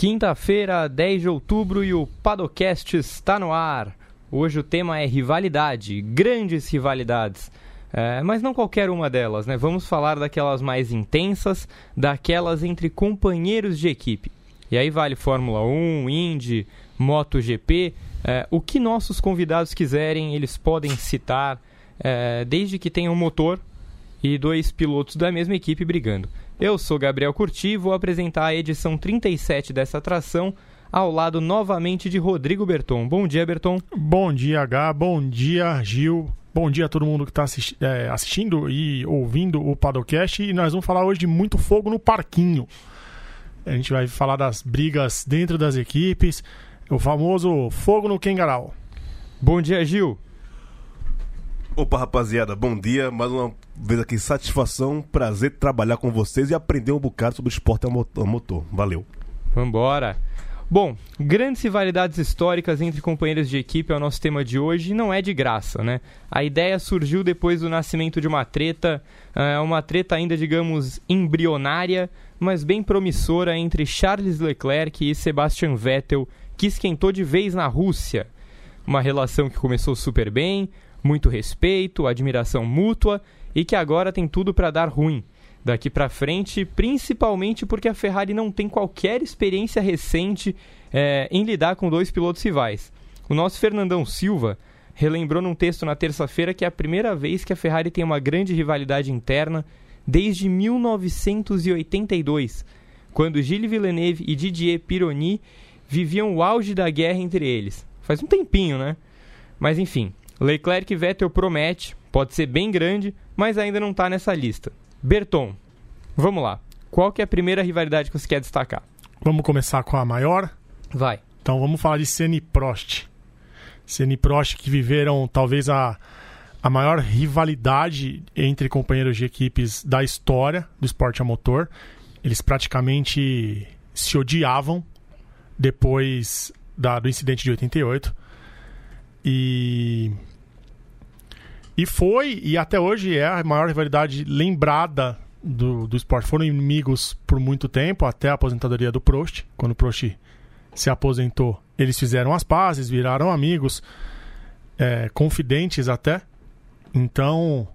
Quinta-feira, 10 de outubro e o Padocast está no ar. Hoje o tema é rivalidade, grandes rivalidades. É, mas não qualquer uma delas, né? Vamos falar daquelas mais intensas, daquelas entre companheiros de equipe. E aí vale Fórmula 1, Indy, MotoGP, é, o que nossos convidados quiserem, eles podem citar, é, desde que tenham um motor e dois pilotos da mesma equipe brigando. Eu sou Gabriel Curti e vou apresentar a edição 37 dessa atração ao lado novamente de Rodrigo Berton. Bom dia, Berton. Bom dia, H. Bom dia, Gil. Bom dia a todo mundo que está assisti é, assistindo e ouvindo o Padocast. E nós vamos falar hoje de muito fogo no parquinho. A gente vai falar das brigas dentro das equipes, o famoso fogo no Kengarau. Bom dia, Gil. Opa, rapaziada, bom dia. Mais uma vez aqui, satisfação, prazer trabalhar com vocês e aprender um bocado sobre esporte a motor. Valeu. Vambora. Bom, grandes rivalidades históricas entre companheiros de equipe é o nosso tema de hoje e não é de graça, né? A ideia surgiu depois do nascimento de uma treta, é uma treta ainda, digamos, embrionária, mas bem promissora entre Charles Leclerc e Sebastian Vettel, que esquentou de vez na Rússia. Uma relação que começou super bem, muito respeito, admiração mútua e que agora tem tudo para dar ruim daqui para frente, principalmente porque a Ferrari não tem qualquer experiência recente é, em lidar com dois pilotos rivais. O nosso Fernandão Silva relembrou num texto na terça-feira que é a primeira vez que a Ferrari tem uma grande rivalidade interna desde 1982, quando Gilles Villeneuve e Didier Pironi viviam o auge da guerra entre eles. Faz um tempinho, né? Mas enfim, Leclerc e Vettel promete, pode ser bem grande, mas ainda não está nessa lista. Berton, vamos lá. Qual que é a primeira rivalidade que você quer destacar? Vamos começar com a maior? Vai. Então vamos falar de Senna e Prost. Senna e Prost que viveram talvez a, a maior rivalidade entre companheiros de equipes da história do esporte a motor. Eles praticamente se odiavam depois da, do incidente de 88. E e foi, e até hoje é a maior rivalidade lembrada do, do esporte. Foram inimigos por muito tempo, até a aposentadoria do Prost. Quando o Prost se aposentou, eles fizeram as pazes, viraram amigos, é, confidentes até. Então,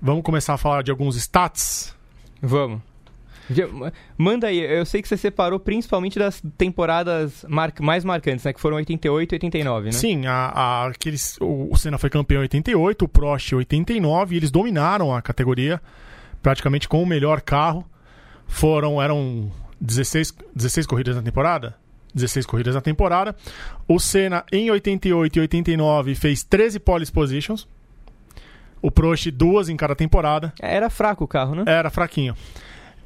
vamos começar a falar de alguns stats? Vamos. Manda aí, eu sei que você separou principalmente das temporadas mar... mais marcantes, né? Que foram 88 e 89, né? Sim, a, a, aqueles, o, Senna foi campeão em 88, o Prost em 89, e eles dominaram a categoria praticamente com o melhor carro. Foram, eram 16, 16 corridas na temporada? 16 corridas na temporada. O Senna em 88 e 89 fez 13 pole positions. O Prost duas em cada temporada. Era fraco o carro, né? Era fraquinho.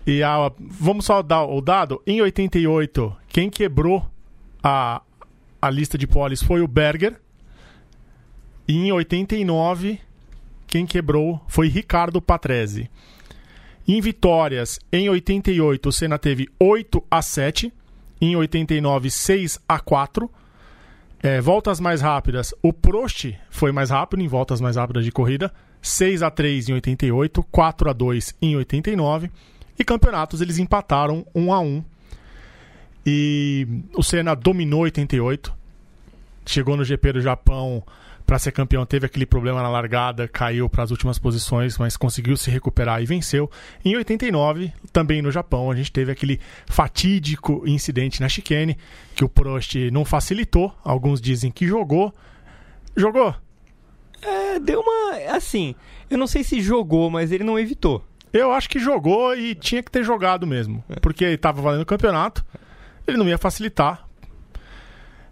E a, vamos só dar o dado. Em 88, quem quebrou a, a lista de polis foi o Berger. E em 89, quem quebrou foi Ricardo Patrese. Em vitórias, em 88, o Senna teve 8 a 7. Em 89, 6 a 4. É, voltas mais rápidas, o Prost foi mais rápido em voltas mais rápidas de corrida. 6 a 3 em 88, 4 a 2 em 89. E campeonatos eles empataram 1 a 1 E o Senna dominou 88. Chegou no GP do Japão para ser campeão, teve aquele problema na largada, caiu para as últimas posições, mas conseguiu se recuperar e venceu. Em 89, também no Japão, a gente teve aquele fatídico incidente na chicane, que o Prost não facilitou, alguns dizem que jogou. Jogou? É, deu uma. Assim, eu não sei se jogou, mas ele não evitou. Eu acho que jogou e tinha que ter jogado mesmo. É. Porque estava valendo o campeonato. Ele não ia facilitar.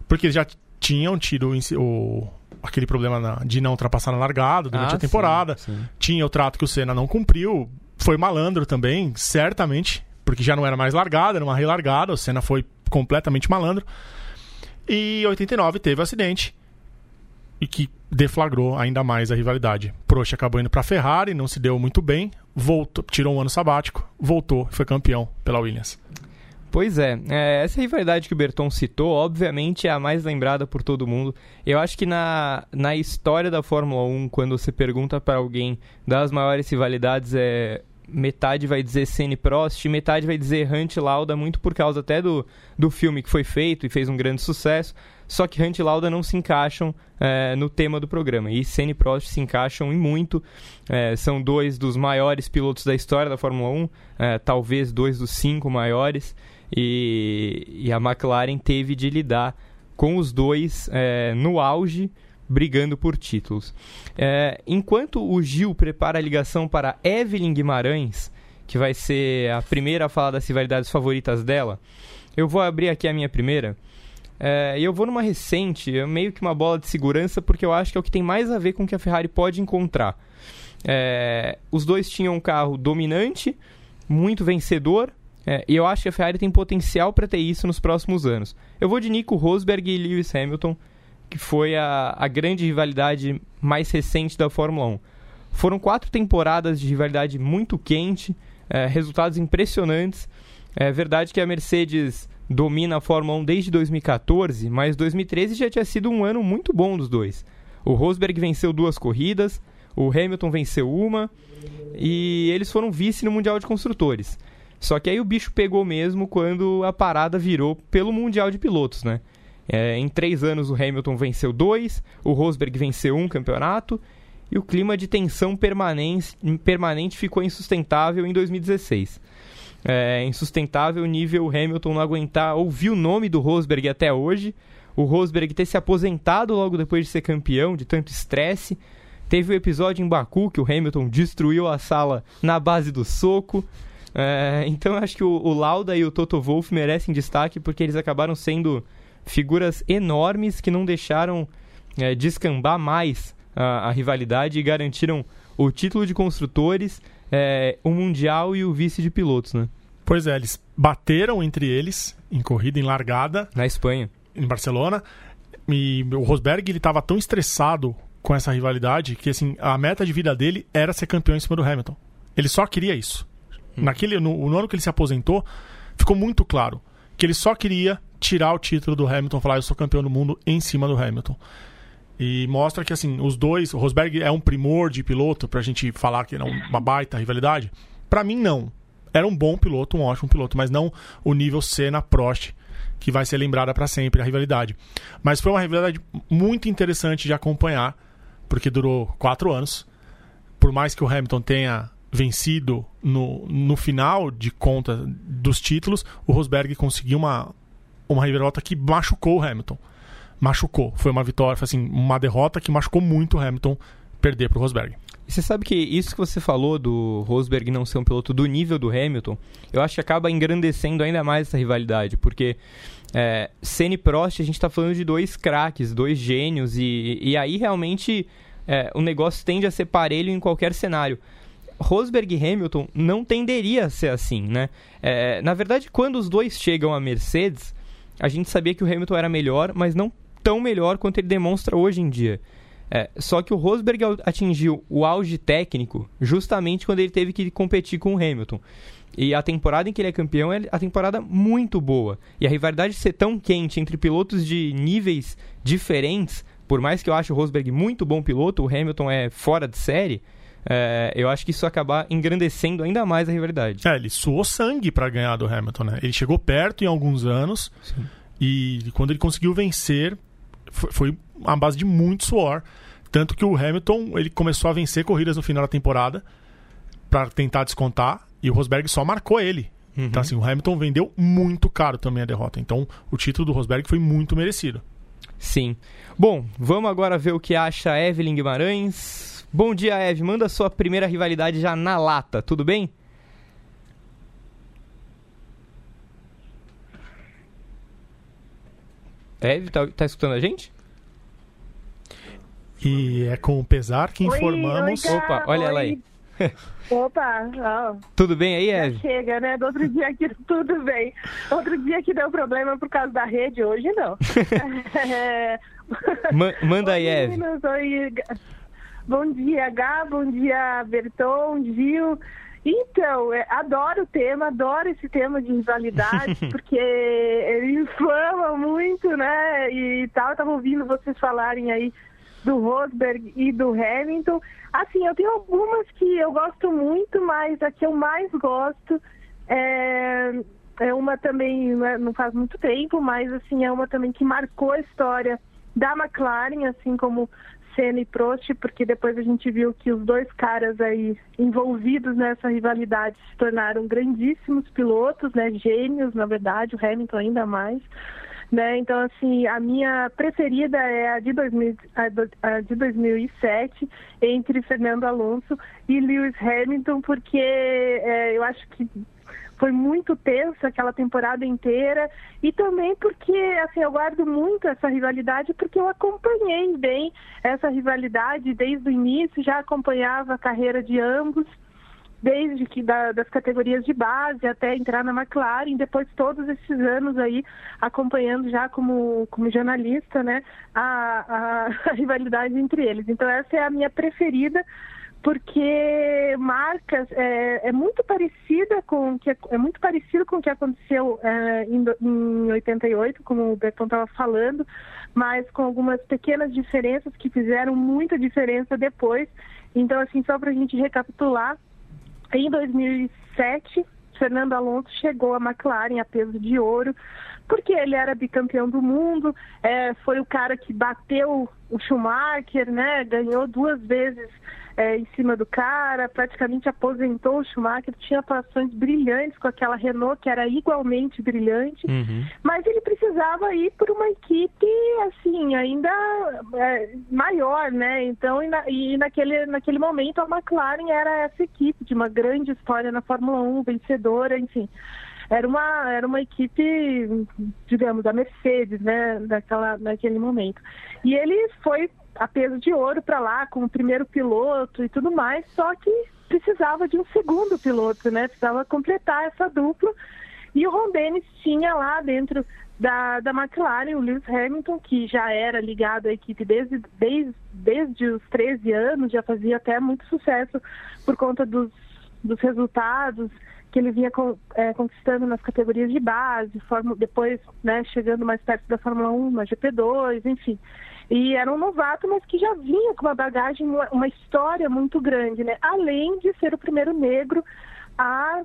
Porque já tinham tido o, aquele problema de não ultrapassar na largada durante ah, a temporada. Sim, sim. Tinha o trato que o Senna não cumpriu. Foi malandro também, certamente. Porque já não era mais largada, era uma relargada. O Senna foi completamente malandro. E em 89 teve o acidente e que deflagrou ainda mais a rivalidade. Prost acabou indo para a Ferrari, não se deu muito bem, voltou, tirou um ano sabático, voltou foi campeão pela Williams. Pois é, é, essa rivalidade que o Berton citou, obviamente, é a mais lembrada por todo mundo. Eu acho que na, na história da Fórmula 1, quando você pergunta para alguém das maiores rivalidades, é, metade vai dizer Senna e Prost, metade vai dizer Hunt e Lauda, muito por causa até do, do filme que foi feito e fez um grande sucesso. Só que Hunt e Lauda não se encaixam é, no tema do programa. E Senna e Prost se encaixam em muito. É, são dois dos maiores pilotos da história da Fórmula 1, é, talvez dois dos cinco maiores. E, e, a McLaren teve de lidar com os dois é, no auge brigando por títulos. É, enquanto o Gil prepara a ligação para Evelyn Guimarães, que vai ser a primeira a falar das rivalidades favoritas dela, eu vou abrir aqui a minha primeira. É, e eu vou numa recente, é meio que uma bola de segurança, porque eu acho que é o que tem mais a ver com o que a Ferrari pode encontrar. É, os dois tinham um carro dominante, muito vencedor, é, e eu acho que a Ferrari tem potencial para ter isso nos próximos anos. Eu vou de Nico Rosberg e Lewis Hamilton, que foi a, a grande rivalidade mais recente da Fórmula 1. Foram quatro temporadas de rivalidade muito quente, é, resultados impressionantes. É verdade que a Mercedes domina a Fórmula 1 desde 2014, mas 2013 já tinha sido um ano muito bom dos dois. O Rosberg venceu duas corridas, o Hamilton venceu uma e eles foram vice no Mundial de Construtores. Só que aí o bicho pegou mesmo quando a parada virou pelo Mundial de Pilotos, né? É, em três anos o Hamilton venceu dois, o Rosberg venceu um campeonato e o clima de tensão permanente, permanente ficou insustentável em 2016. É insustentável o nível Hamilton não aguentar ouvir o nome do Rosberg até hoje, o Rosberg ter se aposentado logo depois de ser campeão, de tanto estresse. Teve o episódio em Baku que o Hamilton destruiu a sala na base do soco. É, então acho que o, o Lauda e o Toto Wolff merecem destaque porque eles acabaram sendo figuras enormes que não deixaram é, descambar mais a, a, rivalidade e garantiram o título de construtores, é, o Mundial e o vice de pilotos, né? Pois é, eles bateram entre eles em corrida, em largada. Na Espanha. Em Barcelona. E o Rosberg ele estava tão estressado com essa rivalidade que assim a meta de vida dele era ser campeão em cima do Hamilton. Ele só queria isso. Hum. Naquele no, no ano que ele se aposentou, ficou muito claro que ele só queria tirar o título do Hamilton, falar eu sou campeão do mundo em cima do Hamilton. E mostra que assim, os dois, o Rosberg é um primor de piloto pra gente falar que era uma baita rivalidade. Para mim não. Era um bom piloto, um ótimo piloto, mas não o nível Senna Prost que vai ser lembrada para sempre a rivalidade. Mas foi uma rivalidade muito interessante de acompanhar, porque durou quatro anos. Por mais que o Hamilton tenha vencido no, no final de conta dos títulos, o Rosberg conseguiu uma, uma reviravolta que machucou o Hamilton. Machucou. Foi uma vitória, foi assim, uma derrota que machucou muito o Hamilton perder para o Rosberg. Você sabe que isso que você falou do Rosberg não ser um piloto do nível do Hamilton, eu acho que acaba engrandecendo ainda mais essa rivalidade, porque é, Senna e Prost, a gente está falando de dois craques, dois gênios, e, e aí realmente é, o negócio tende a ser parelho em qualquer cenário. Rosberg e Hamilton não tenderia a ser assim, né? É, na verdade, quando os dois chegam à Mercedes, a gente sabia que o Hamilton era melhor, mas não tão melhor quanto ele demonstra hoje em dia. É, só que o Rosberg atingiu o auge técnico justamente quando ele teve que competir com o Hamilton. E a temporada em que ele é campeão é a temporada muito boa. E a rivalidade ser tão quente entre pilotos de níveis diferentes, por mais que eu ache o Rosberg muito bom piloto, o Hamilton é fora de série, é, eu acho que isso acabar engrandecendo ainda mais a rivalidade. É, ele suou sangue para ganhar do Hamilton, né? Ele chegou perto em alguns anos Sim. e quando ele conseguiu vencer, foi, a base de muito suor. Tanto que o Hamilton ele começou a vencer corridas no final da temporada para tentar descontar e o Rosberg só marcou ele. Uhum. Então, assim, o Hamilton vendeu muito caro também a derrota. Então, o título do Rosberg foi muito merecido. Sim. Bom, vamos agora ver o que acha Evelyn Guimarães. Bom dia, Eve. Manda sua primeira rivalidade já na lata, tudo bem? Eve, tá, tá escutando a gente? E é com pesar que informamos. Oi, oi, Opa, olha oi. ela aí. Opa, oh. tudo bem aí, Eve? chega, né? Do outro dia que tudo bem. Outro dia que deu problema por causa da rede, hoje não. é... manda aí, Eve. Meninos, oi. Bom dia, Gá, bom dia, Berton, Gil. Então, é, adoro o tema, adoro esse tema de rivalidade, porque ele inflama muito, né? E tal, eu tava ouvindo vocês falarem aí do Rosberg e do Hamilton. Assim, eu tenho algumas que eu gosto muito, mas a que eu mais gosto é, é uma também, né, não faz muito tempo, mas assim, é uma também que marcou a história da McLaren, assim como Senna e Prost, porque depois a gente viu que os dois caras aí envolvidos nessa rivalidade se tornaram grandíssimos pilotos, né, gênios, na verdade, o Hamilton ainda mais. Né? Então, assim, a minha preferida é a de, 2000, a de 2007, entre Fernando Alonso e Lewis Hamilton, porque é, eu acho que foi muito tensa aquela temporada inteira. E também porque assim eu guardo muito essa rivalidade porque eu acompanhei bem essa rivalidade desde o início. Já acompanhava a carreira de ambos desde que da, das categorias de base até entrar na McLaren, depois todos esses anos aí acompanhando já como, como jornalista, né, a, a, a rivalidade entre eles. Então essa é a minha preferida porque marcas é, é, muito parecida com que é muito parecido com o que aconteceu é, em, em 88, como o Berton estava falando, mas com algumas pequenas diferenças que fizeram muita diferença depois. Então, assim, só para a gente recapitular, em 2007 Fernando Alonso chegou à McLaren a peso de ouro, porque ele era bicampeão do mundo, é, foi o cara que bateu o Schumacher, né? Ganhou duas vezes é, em cima do cara, praticamente aposentou o Schumacher, tinha atuações brilhantes com aquela Renault que era igualmente brilhante, uhum. mas ele precisava ir por uma equipe assim ainda é, maior, né? Então e, na, e, naquele naquele momento a McLaren era essa equipe de uma grande história na Fórmula 1, vencedora, enfim era uma, era uma equipe, digamos, da Mercedes, né, daquela, naquele momento. E ele foi a peso de ouro para lá, com o primeiro piloto e tudo mais, só que precisava de um segundo piloto, né, precisava completar essa dupla. E o Ron Dennis tinha lá dentro da, da McLaren, o Lewis Hamilton, que já era ligado à equipe desde, desde, desde os 13 anos, já fazia até muito sucesso por conta dos, dos resultados que ele vinha é, conquistando nas categorias de base, depois né, chegando mais perto da Fórmula 1, na GP2, enfim. E era um novato, mas que já vinha com uma bagagem, uma história muito grande, né? Além de ser o primeiro negro a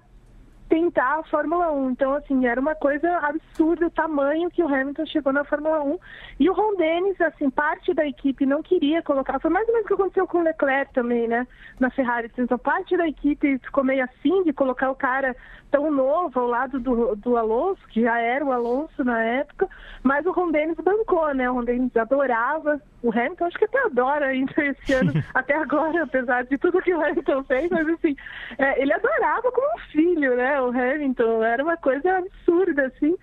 tentar a Fórmula 1. Então, assim, era uma coisa absurda o tamanho que o Hamilton chegou na Fórmula 1. E o Ron Dennis, assim, parte da equipe não queria colocar. Foi mais ou menos o que aconteceu com o Leclerc também, né? Na Ferrari. Então, parte da equipe ficou meio assim de colocar o cara tão novo ao lado do, do Alonso, que já era o Alonso na época, mas o Ron Dennis bancou, né? O Ron Dennis adorava o Hamilton, acho que até adora ainda esse ano, até agora, apesar de tudo que o Hamilton fez, mas assim, é, ele adorava como um filho, né? O Hamilton, era uma coisa absurda, assim.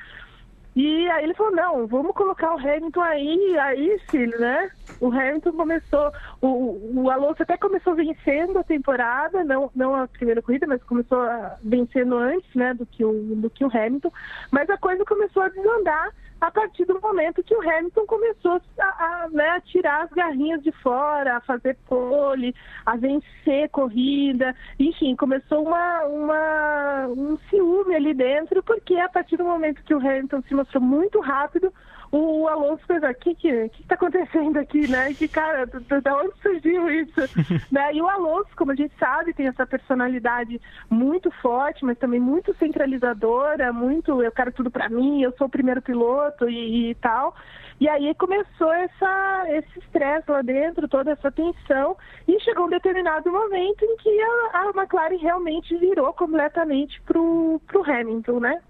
E aí ele falou, não, vamos colocar o Hamilton aí, aí, filho, né? O Hamilton começou, o, o Alonso até começou vencendo a temporada, não, não a primeira corrida, mas começou vencendo antes, né, do que, o, do que o Hamilton, mas a coisa começou a desandar a partir do momento que o Hamilton começou a, a, né, a tirar as garrinhas de fora, a fazer pole, a vencer corrida, enfim, começou uma, uma, um ciúme ali dentro, porque a partir do momento que o Hamilton se mostrou muito rápido, o Alonso pensou, o que que, está acontecendo aqui, né? Que cara, da onde surgiu isso? né? E o Alonso, como a gente sabe, tem essa personalidade muito forte, mas também muito centralizadora, muito eu quero tudo para mim, eu sou o primeiro piloto e, e tal. E aí começou essa, esse estresse lá dentro, toda essa tensão, e chegou um determinado momento em que a, a McLaren realmente virou completamente pro, pro Hamilton, né?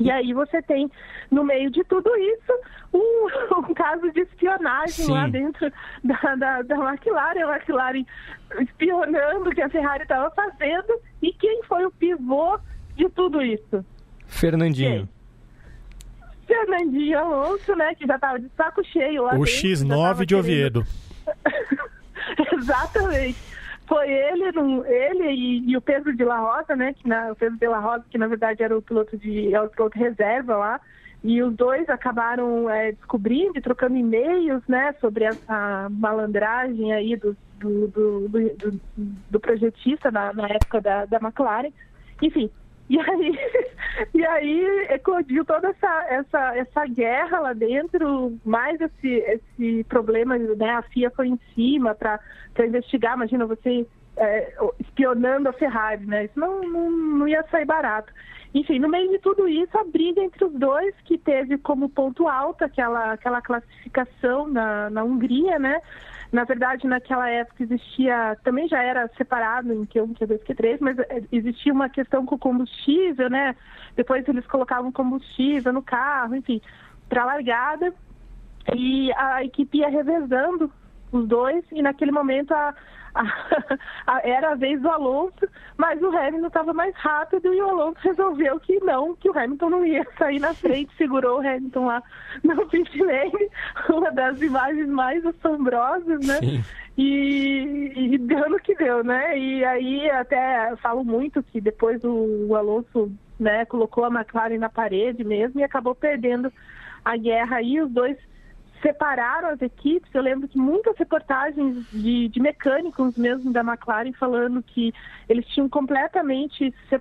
E aí você tem, no meio de tudo isso, um, um caso de espionagem Sim. lá dentro da, da, da McLaren, a McLaren espionando o que a Ferrari estava fazendo. E quem foi o pivô de tudo isso? Fernandinho. Quem? Fernandinho Alonso, né, que já estava de saco cheio lá O dentro, X9 de Oviedo. Exatamente foi ele, ele e, e, o Pedro de La Rosa, né? Que na, o Pedro de La Rosa, que na verdade era o piloto de, é o piloto reserva lá. E os dois acabaram é, descobrindo e trocando e-mails, né, sobre essa malandragem aí do, do, do, do, do projetista na, na época da, da McLaren. Enfim, E aí, e aí eclodiu toda essa, essa, essa guerra lá dentro, mais esse, esse problema, né? A FIA foi em cima para investigar, imagina você é, espionando a Ferrari, né? Isso não, não, não ia sair barato. Enfim, no meio de tudo isso, a briga entre os dois, que teve como ponto alto aquela, aquela classificação na, na Hungria, né? Na verdade, naquela época existia, também já era separado em Q1, Q2, Q3, mas é, existia uma questão com combustível, né? Depois eles colocavam combustível no carro, enfim, para largada. E a equipe ia revezando os dois, e naquele momento a, era a vez do Alonso, mas o Hamilton estava mais rápido e o Alonso resolveu que não, que o Hamilton não ia sair na frente, segurou o Hamilton lá no pit lane, uma das imagens mais assombrosas, né? Sim. E, e deu no que deu, né? E aí até falo muito que depois o, o Alonso né, colocou a McLaren na parede mesmo e acabou perdendo a guerra aí, os dois separaram as equipes. Eu lembro que muitas reportagens de, de, mecânicos mesmo da McLaren falando que eles tinham completamente se,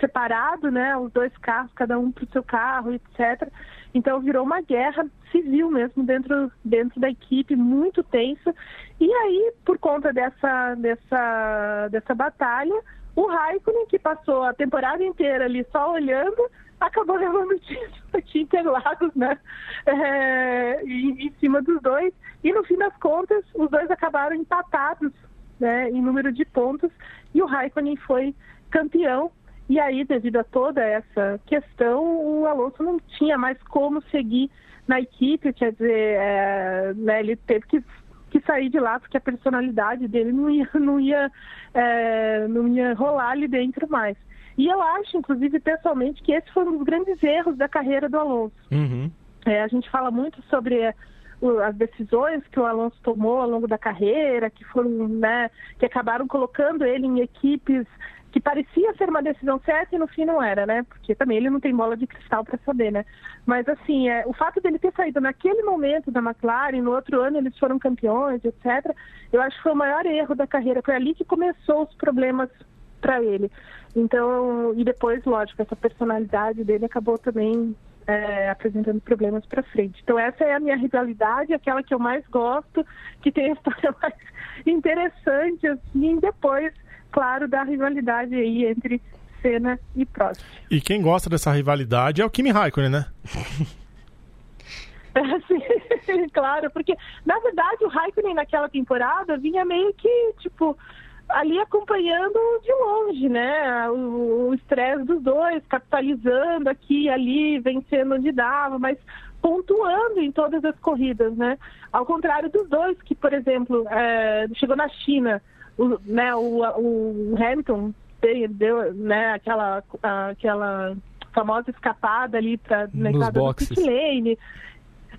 separado, né, os dois carros, cada um para o seu carro, etc. Então virou uma guerra civil mesmo dentro, dentro da equipe, muito tensa. E aí, por conta dessa, dessa, dessa batalha, o Raikkonen, que passou a temporada inteira ali só olhando, acabou levando o título de Interlagos, né? É, em, em, cima dos dois. E no fim das contas, os dois acabaram empatados né, em número de pontos e o Raikkonen foi campeão. E aí, devido a toda essa questão, o Alonso não tinha mais como seguir na equipe, quer dizer, é, né, ele teve que, que sair de lá porque a personalidade dele não ia, não ia, é, não ia rolar ali dentro mais. E eu acho, inclusive, pessoalmente, que esse foi um dos grandes erros da carreira do Alonso. Uhum. É, a gente fala muito sobre é, as decisões que o Alonso tomou ao longo da carreira, que foram, né, que acabaram colocando ele em equipes que parecia ser uma decisão certa e no fim não era, né? Porque também ele não tem bola de cristal para saber, né? Mas assim, é, o fato dele ter saído naquele momento da McLaren, no outro ano eles foram campeões, etc. Eu acho que foi o maior erro da carreira. Foi ali que começou os problemas para ele. Então, e depois, lógico, essa personalidade dele acabou também é, apresentando problemas para frente. Então, essa é a minha rivalidade, aquela que eu mais gosto, que tem a história mais interessante, assim, depois, claro, da rivalidade aí entre Senna e Prost. E quem gosta dessa rivalidade é o Kimi Raikkonen, né? Sim, claro, porque na verdade o Raikkonen naquela temporada vinha meio que, tipo, ali acompanhando de longe, né? O estresse dos dois, capitalizando aqui e ali, vencendo onde dava, mas pontuando em todas as corridas, né? Ao contrário dos dois, que, por exemplo, é, chegou na China, o, né, o, o Hamilton deu né, aquela, aquela famosa escapada ali para na entrada do pit lane,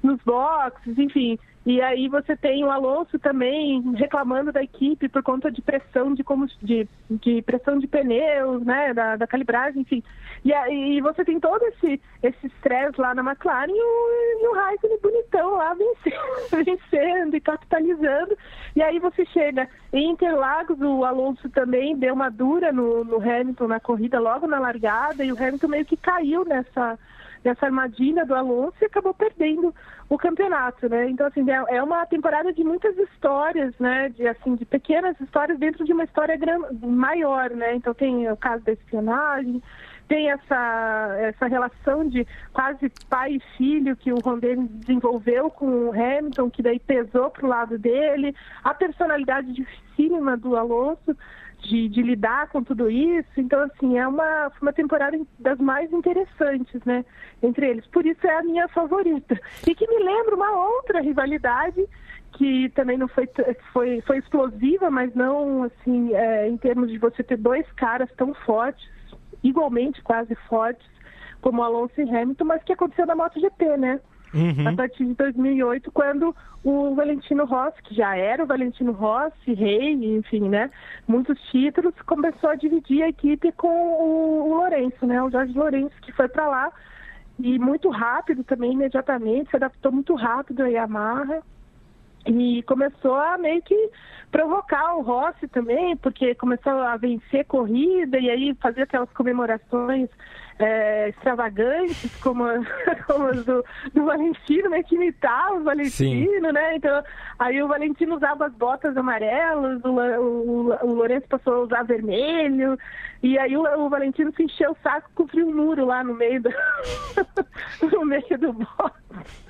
nos boxes, enfim. E aí você tem o Alonso também reclamando da equipe por conta de pressão de, de, de pressão de pneus, né, da, da calibragem, enfim. E aí você tem todo esse esse estresse lá na McLaren e o, e o Raikkonen bonitão lá vencendo, vencendo e capitalizando. E aí você chega em Interlagos, o Alonso também deu uma dura no, no Hamilton na corrida logo na largada e o Hamilton meio que caiu nessa dessa armadilha do Alonso e acabou perdendo o campeonato, né? Então, assim, é, é uma temporada de muitas histórias, né? De, assim, de pequenas histórias dentro de uma história maior, né? Então tem o caso da espionagem, tem essa, essa relação de quase pai e filho que o Ron Dennis desenvolveu com o Hamilton, que daí pesou para o lado dele, a personalidade dificílima do Alonso de, de, lidar com tudo isso. Então, assim, é uma, uma temporada das mais interessantes, né? Entre eles. Por isso é a minha favorita. E que me lembra uma outra rivalidade que também não foi, foi, foi explosiva, mas não, assim, é, em termos de você ter dois caras tão fortes, igualmente quase fortes, como Alonso e Hamilton, mas que aconteceu na MotoGP, né? Uhum. a partir de 2008, quando o Valentino Rossi, que já era o Valentino Rossi, rei, enfim, né, muitos títulos, começou a dividir a equipe com o, o Lourenço, né, o Jorge Lourenço, que foi para lá e muito rápido também, imediatamente, se adaptou muito rápido a Yamaha E começou a meio que provocar o Rossi também, porque começou a vencer corrida e aí fazer aquelas comemorações é, extravagantes, como, como as do, do Valentino, né? Que imitava o Valentino, Sim. né? Então, aí o Valentino usava as botas amarelas, o, o, o Lourenço passou a usar vermelho, e aí o, o Valentino se encheu o saco com um muro lá no meio do, no meio do box.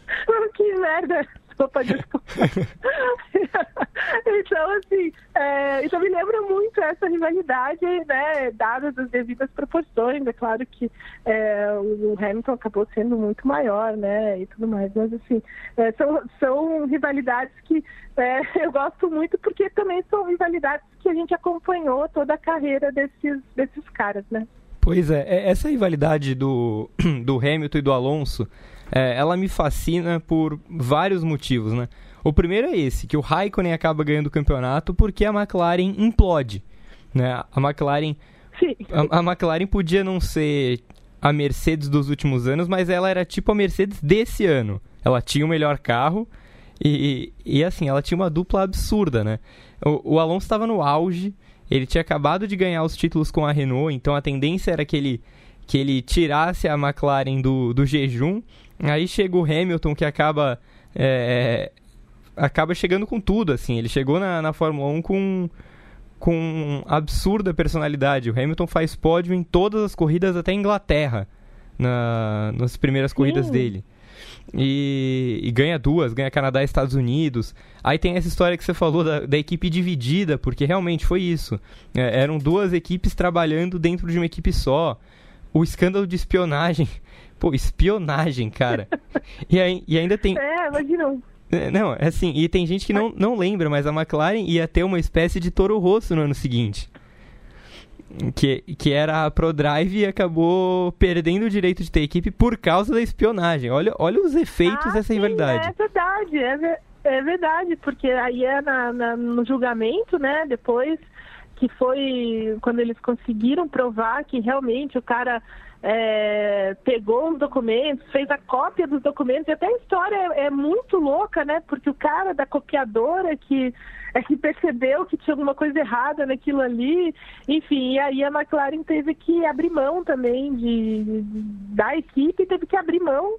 que merda! Desculpa, desculpa. então, assim, é, então me lembra muito essa rivalidade, né, dadas as devidas proporções. É claro que é, o Hamilton acabou sendo muito maior, né, e tudo mais. Mas, assim, é, são, são rivalidades que é, eu gosto muito porque também são rivalidades que a gente acompanhou toda a carreira desses, desses caras, né. Pois é, é essa rivalidade do, do Hamilton e do Alonso é, ela me fascina por vários motivos, né? O primeiro é esse, que o Raikkonen acaba ganhando o campeonato porque a McLaren implode, né? A McLaren... A, a McLaren podia não ser a Mercedes dos últimos anos, mas ela era tipo a Mercedes desse ano. Ela tinha o melhor carro e, e assim, ela tinha uma dupla absurda, né? O, o Alonso estava no auge, ele tinha acabado de ganhar os títulos com a Renault, então a tendência era que ele, que ele tirasse a McLaren do, do jejum Aí chega o Hamilton que acaba é, acaba chegando com tudo, assim. Ele chegou na, na Fórmula 1 com com absurda personalidade. O Hamilton faz pódio em todas as corridas até Inglaterra, na, nas primeiras corridas dele. E, e, ganha duas, ganha Canadá e Estados Unidos. Aí tem essa história que você falou da, da equipe dividida, porque realmente foi isso. É, eram duas equipes trabalhando dentro de uma equipe só. O escândalo de espionagem Pô, espionagem, cara. e, aí, e ainda tem. É, imagina. É, não, é assim, e tem gente que não, não lembra, mas a McLaren ia ter uma espécie de Toro Rosso no ano seguinte. Que, que era a ProDrive e acabou perdendo o direito de ter equipe por causa da espionagem. Olha, olha os efeitos ah, dessa rivalidade. É verdade, é, ver, é verdade, porque aí é na, na, no julgamento, né, depois, que foi quando eles conseguiram provar que realmente o cara é, pegou os documentos, fez a cópia dos documentos, e até a história é, é, muito louca, né? Porque o cara da copiadora que, é que percebeu que tinha alguma coisa errada naquilo ali, enfim, e aí a McLaren teve que abrir mão também de, de da equipe, teve que abrir mão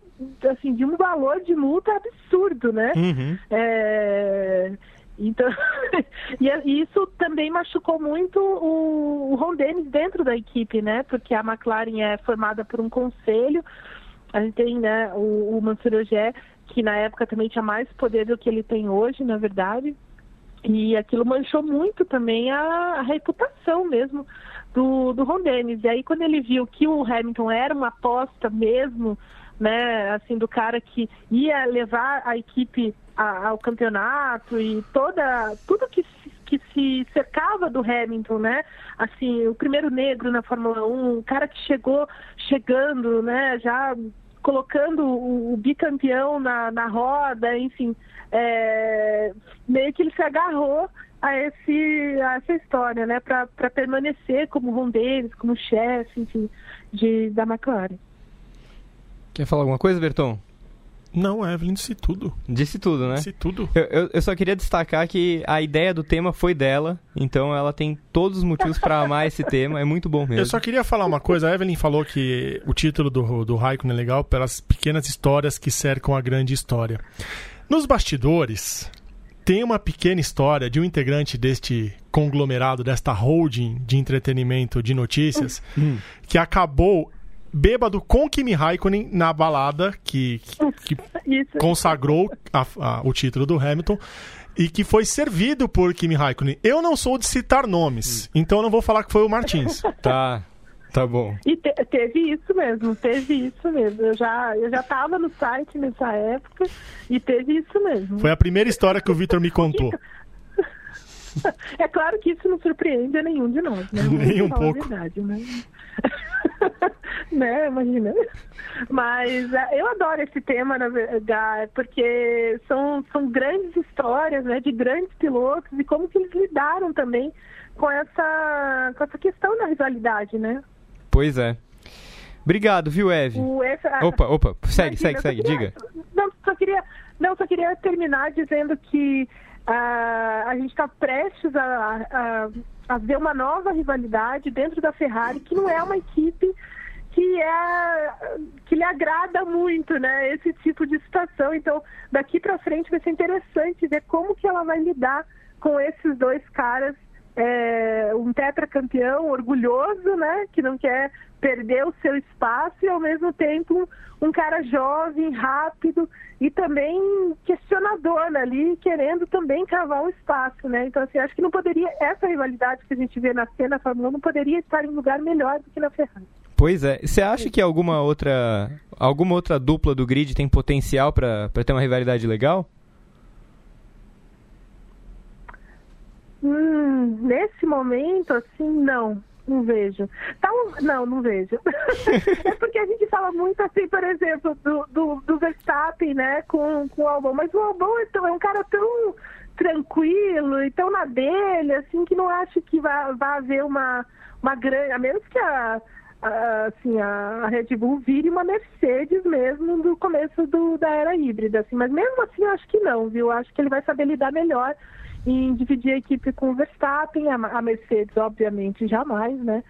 assim, de um valor de multa absurdo, né? Uhum. É, então, e isso também machucou muito o, o Ron Dennis dentro da equipe, né? Porque a McLaren é formada por um conselho. A gente tem né, o, o Mansur Ogé, que na época também tinha mais poder do que ele tem hoje, na verdade. E aquilo manchou muito também a, a reputação mesmo do, do Ron Dennis. E aí, quando ele viu que o Hamilton era uma aposta mesmo, né, assim, do cara que ia levar a equipe a, ao campeonato e toda tudo que se, que se cercava do Hamilton, né? Assim, o primeiro negro na Fórmula 1, o cara que chegou chegando, né? Já colocando o, o bicampeão na, na roda, enfim, é, meio que ele se agarrou a, esse, a essa história, né? Para permanecer como rondeiro, como chefe, enfim, de, da McLaren. Quer falar alguma coisa, Berton? Não, Evelyn disse tudo. Disse tudo, né? Disse tudo. Eu, eu, eu, só queria destacar que a ideia do tema foi dela, então ela tem todos os motivos para amar esse tema, é muito bom mesmo. Eu só queria falar uma coisa, a Evelyn falou que o título do, do Raikkonen é legal pelas pequenas histórias que cercam a grande história. Nos bastidores, tem uma pequena história de um integrante deste conglomerado, desta holding de entretenimento de notícias, hum. que acabou bêbado com Kimi Raikkonen na balada que, que, que consagrou a, a, o título do Hamilton e que foi servido por Kimi Raikkonen. Eu não sou de citar nomes, então não vou falar que foi o Martins. Tá. Tá bom. E te, teve isso mesmo, teve isso mesmo. Eu já, eu já tava no site nessa época e teve isso mesmo. Foi a primeira história que o Vitor me contou. É claro que isso não surpreende a nenhum de nós, né? Nem um pouco. Verdade, né? Né? Imagina. Mas uh, eu adoro esse tema, na verdade, porque são, são grandes histórias, né? De grandes pilotos e como que eles lidaram também com essa, com essa questão da rivalidade, né? Pois é. Obrigado, viu, Eve? Essa, opa, opa, segue, imagina, segue, segue, queria, diga. Não, só queria Não, só queria terminar dizendo que uh, a gente está prestes a, a, a ver uma nova rivalidade dentro da Ferrari, que não é uma equipe que é que lhe agrada muito, né? Esse tipo de situação. Então, daqui para frente vai ser interessante ver como que ela vai lidar com esses dois caras, é, um tetracampeão orgulhoso, né? Que não quer perder o seu espaço e ao mesmo tempo um, um cara jovem, rápido e também questionador né, ali, querendo também cavar um espaço, né? Então, assim, acho que não poderia essa rivalidade que a gente vê na cena Fórmula 1 não poderia estar em lugar melhor do que na Ferrari. Pois é. Você acha que alguma outra alguma outra dupla do grid tem potencial para ter uma rivalidade legal? Hum, nesse momento, assim, não. Não vejo. Tá Não, não vejo. é porque a gente fala muito assim, por exemplo, do, do, do Verstappen, né, com, com o Albon. Mas o Albon é, tão, é um cara tão tranquilo e tão na dele, assim, que não acho que vai, vai haver uma, uma grande. A menos que a assim, a Red Bull vire uma Mercedes mesmo do começo do, da era híbrida, assim, mas mesmo assim eu acho que não, viu? Eu acho que ele vai saber lidar melhor em dividir a equipe com o Verstappen, a, a Mercedes, obviamente, jamais, né?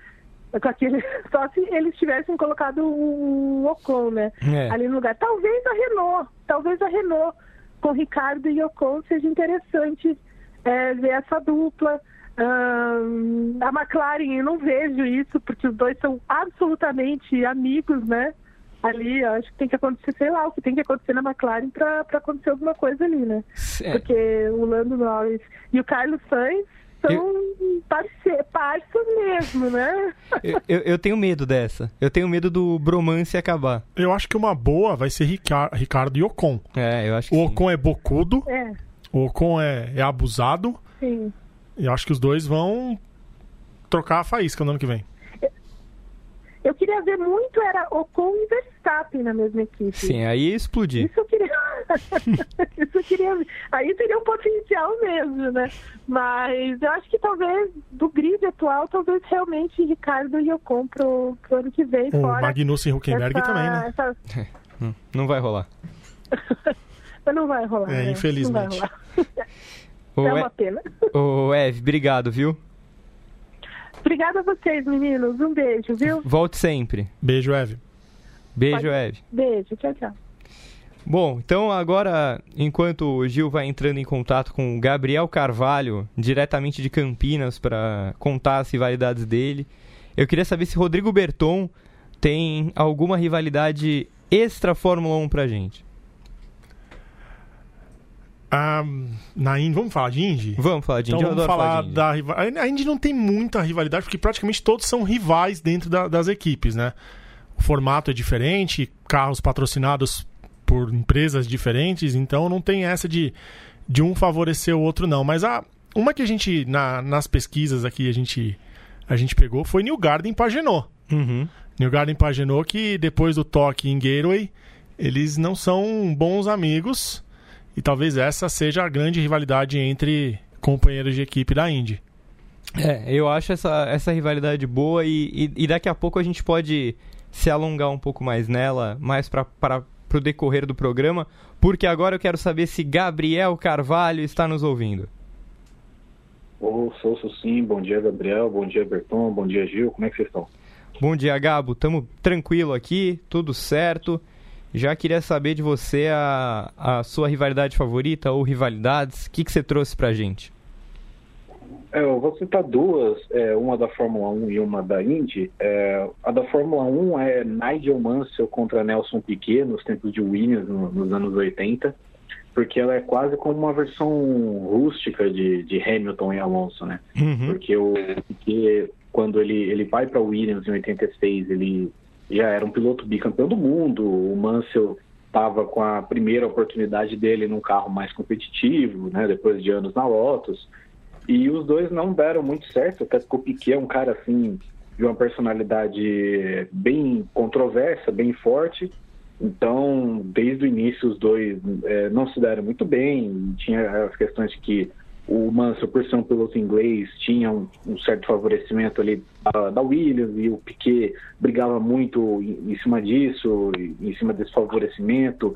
Com aquele, só se eles tivessem colocado o, o Ocon, né? É. Ali no lugar. Talvez a Renault, talvez a Renault com Ricardo e Ocon seja interessante é, ver essa dupla a McLaren, eu não vejo isso, porque os dois são absolutamente amigos, né? Ali, acho que tem que acontecer, sei lá, o que tem que acontecer na McLaren para acontecer alguma coisa ali, né? É. Porque o Lando Norris e o Carlos Sainz são eu... parceiros mesmo, né? eu, eu, eu, tenho medo dessa. Eu tenho medo do bromance acabar. Eu acho que uma boa vai ser Ricardo e Ocon. É, eu acho que O Ocon sim. é bocudo. É. O Ocon é, é abusado. Sim. E acho que os dois vão trocar a faísca no ano que vem. Eu queria ver muito era Ocon e Verstappen na mesma equipe. Sim, aí ia explodir. Isso eu queria. Isso eu queria. Aí teria um potencial mesmo, né? Mas eu acho que talvez do grid atual, talvez realmente Ricardo e Ocon pro, pro ano que vem. O fora Magnussen e Huckenberg essa, também, né? Essa... Hum, não vai rolar. Não vai rolar. É, né? infelizmente. Não vai rolar. É uma pena. Ô, Eve, obrigado, viu? Obrigada a vocês, meninos. Um beijo, viu? Volte sempre. Beijo, Eve. Beijo, Pode... Eve. Beijo, tchau, tchau. Bom, então agora, enquanto o Gil vai entrando em contato com o Gabriel Carvalho, diretamente de Campinas, para contar as rivalidades dele, eu queria saber se Rodrigo Berton tem alguma rivalidade extra Fórmula 1 pra gente. Ah, na Indy, vamos falar de Indy? Vamos falar de Indy, então, vamos falar, falar da A Indy não tem muita rivalidade, porque praticamente todos são rivais dentro da, das equipes, né? O formato é diferente, carros patrocinados por empresas diferentes, então não tem essa de, de um favorecer o outro, não. Mas a, uma que a gente, na, nas pesquisas aqui, a gente, a gente pegou foi New Garden Pagenot. Uhum. New Garden Pagenot, que depois do toque em Gateway, eles não são bons amigos e talvez essa seja a grande rivalidade entre companheiros de equipe da Indy. É, eu acho essa, essa rivalidade boa e, e, e daqui a pouco a gente pode se alongar um pouco mais nela, mais para o decorrer do programa, porque agora eu quero saber se Gabriel Carvalho está nos ouvindo. Ouço, ouço sim. Bom dia, Gabriel. Bom dia, Berton. Bom dia, Gil. Como é que vocês estão? Bom dia, Gabo. Estamos tranquilo aqui, tudo certo. Já queria saber de você a, a sua rivalidade favorita ou rivalidades. O que, que você trouxe pra gente? É, eu vou citar duas, é, uma da Fórmula 1 e uma da Indy. É, a da Fórmula 1 é Nigel Mansell contra Nelson Piquet nos tempos de Williams, no, nos anos 80, porque ela é quase como uma versão rústica de, de Hamilton e Alonso, né? Uhum. Porque o Piquet, quando ele, ele vai para Williams em 86, ele já era um piloto bicampeão do mundo. O Mansell estava com a primeira oportunidade dele num carro mais competitivo, né, depois de anos na Lotus. E os dois não deram muito certo, até porque o Piquet é um cara assim de uma personalidade bem controversa, bem forte. Então, desde o início, os dois é, não se deram muito bem. Tinha as questões de que ser um piloto inglês, tinha um, um certo favorecimento ali da, da, Williams e o Piquet brigava muito em, em, cima disso, em cima desse favorecimento.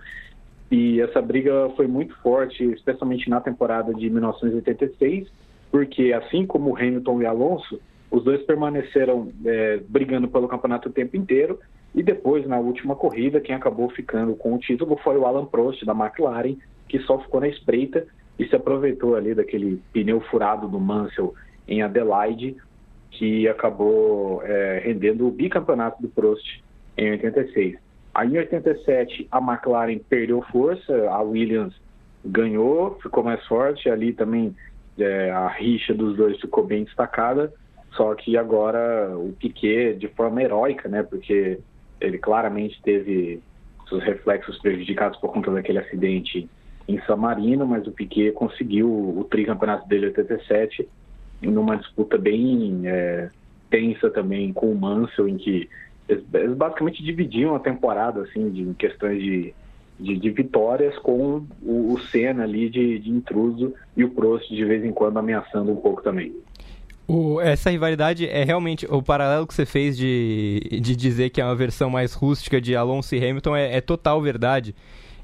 E essa briga foi muito forte, especialmente na temporada de 1986, porque assim como Hamilton e Alonso, os dois permaneceram é, brigando pelo campeonato o tempo inteiro. E depois, na última corrida, quem acabou ficando com o título foi o Alan Prost, da McLaren, que só ficou na espreita e se aproveitou ali daquele pneu furado do Mansell em Adelaide, que acabou é, rendendo o bicampeonato do Prost em 86. Aí em 87 a McLaren perdeu força, a Williams ganhou, ficou mais forte, ali também é, a rixa dos dois ficou bem destacada, só que agora o Piquet de forma heróica, né, porque ele claramente teve seus reflexos prejudicados por conta daquele acidente em San Marino, mas o Piquet conseguiu o tricampeonato dele em 87 numa disputa bem é, tensa também com o Mansell, em que eles, basicamente dividiam a temporada assim de questões de, de, de vitórias com o, o Senna ali de, de intruso e o Prost de vez em quando ameaçando um pouco também. O, essa rivalidade é realmente o paralelo que você fez de, de dizer que é uma versão mais rústica de Alonso e Hamilton é, é total verdade.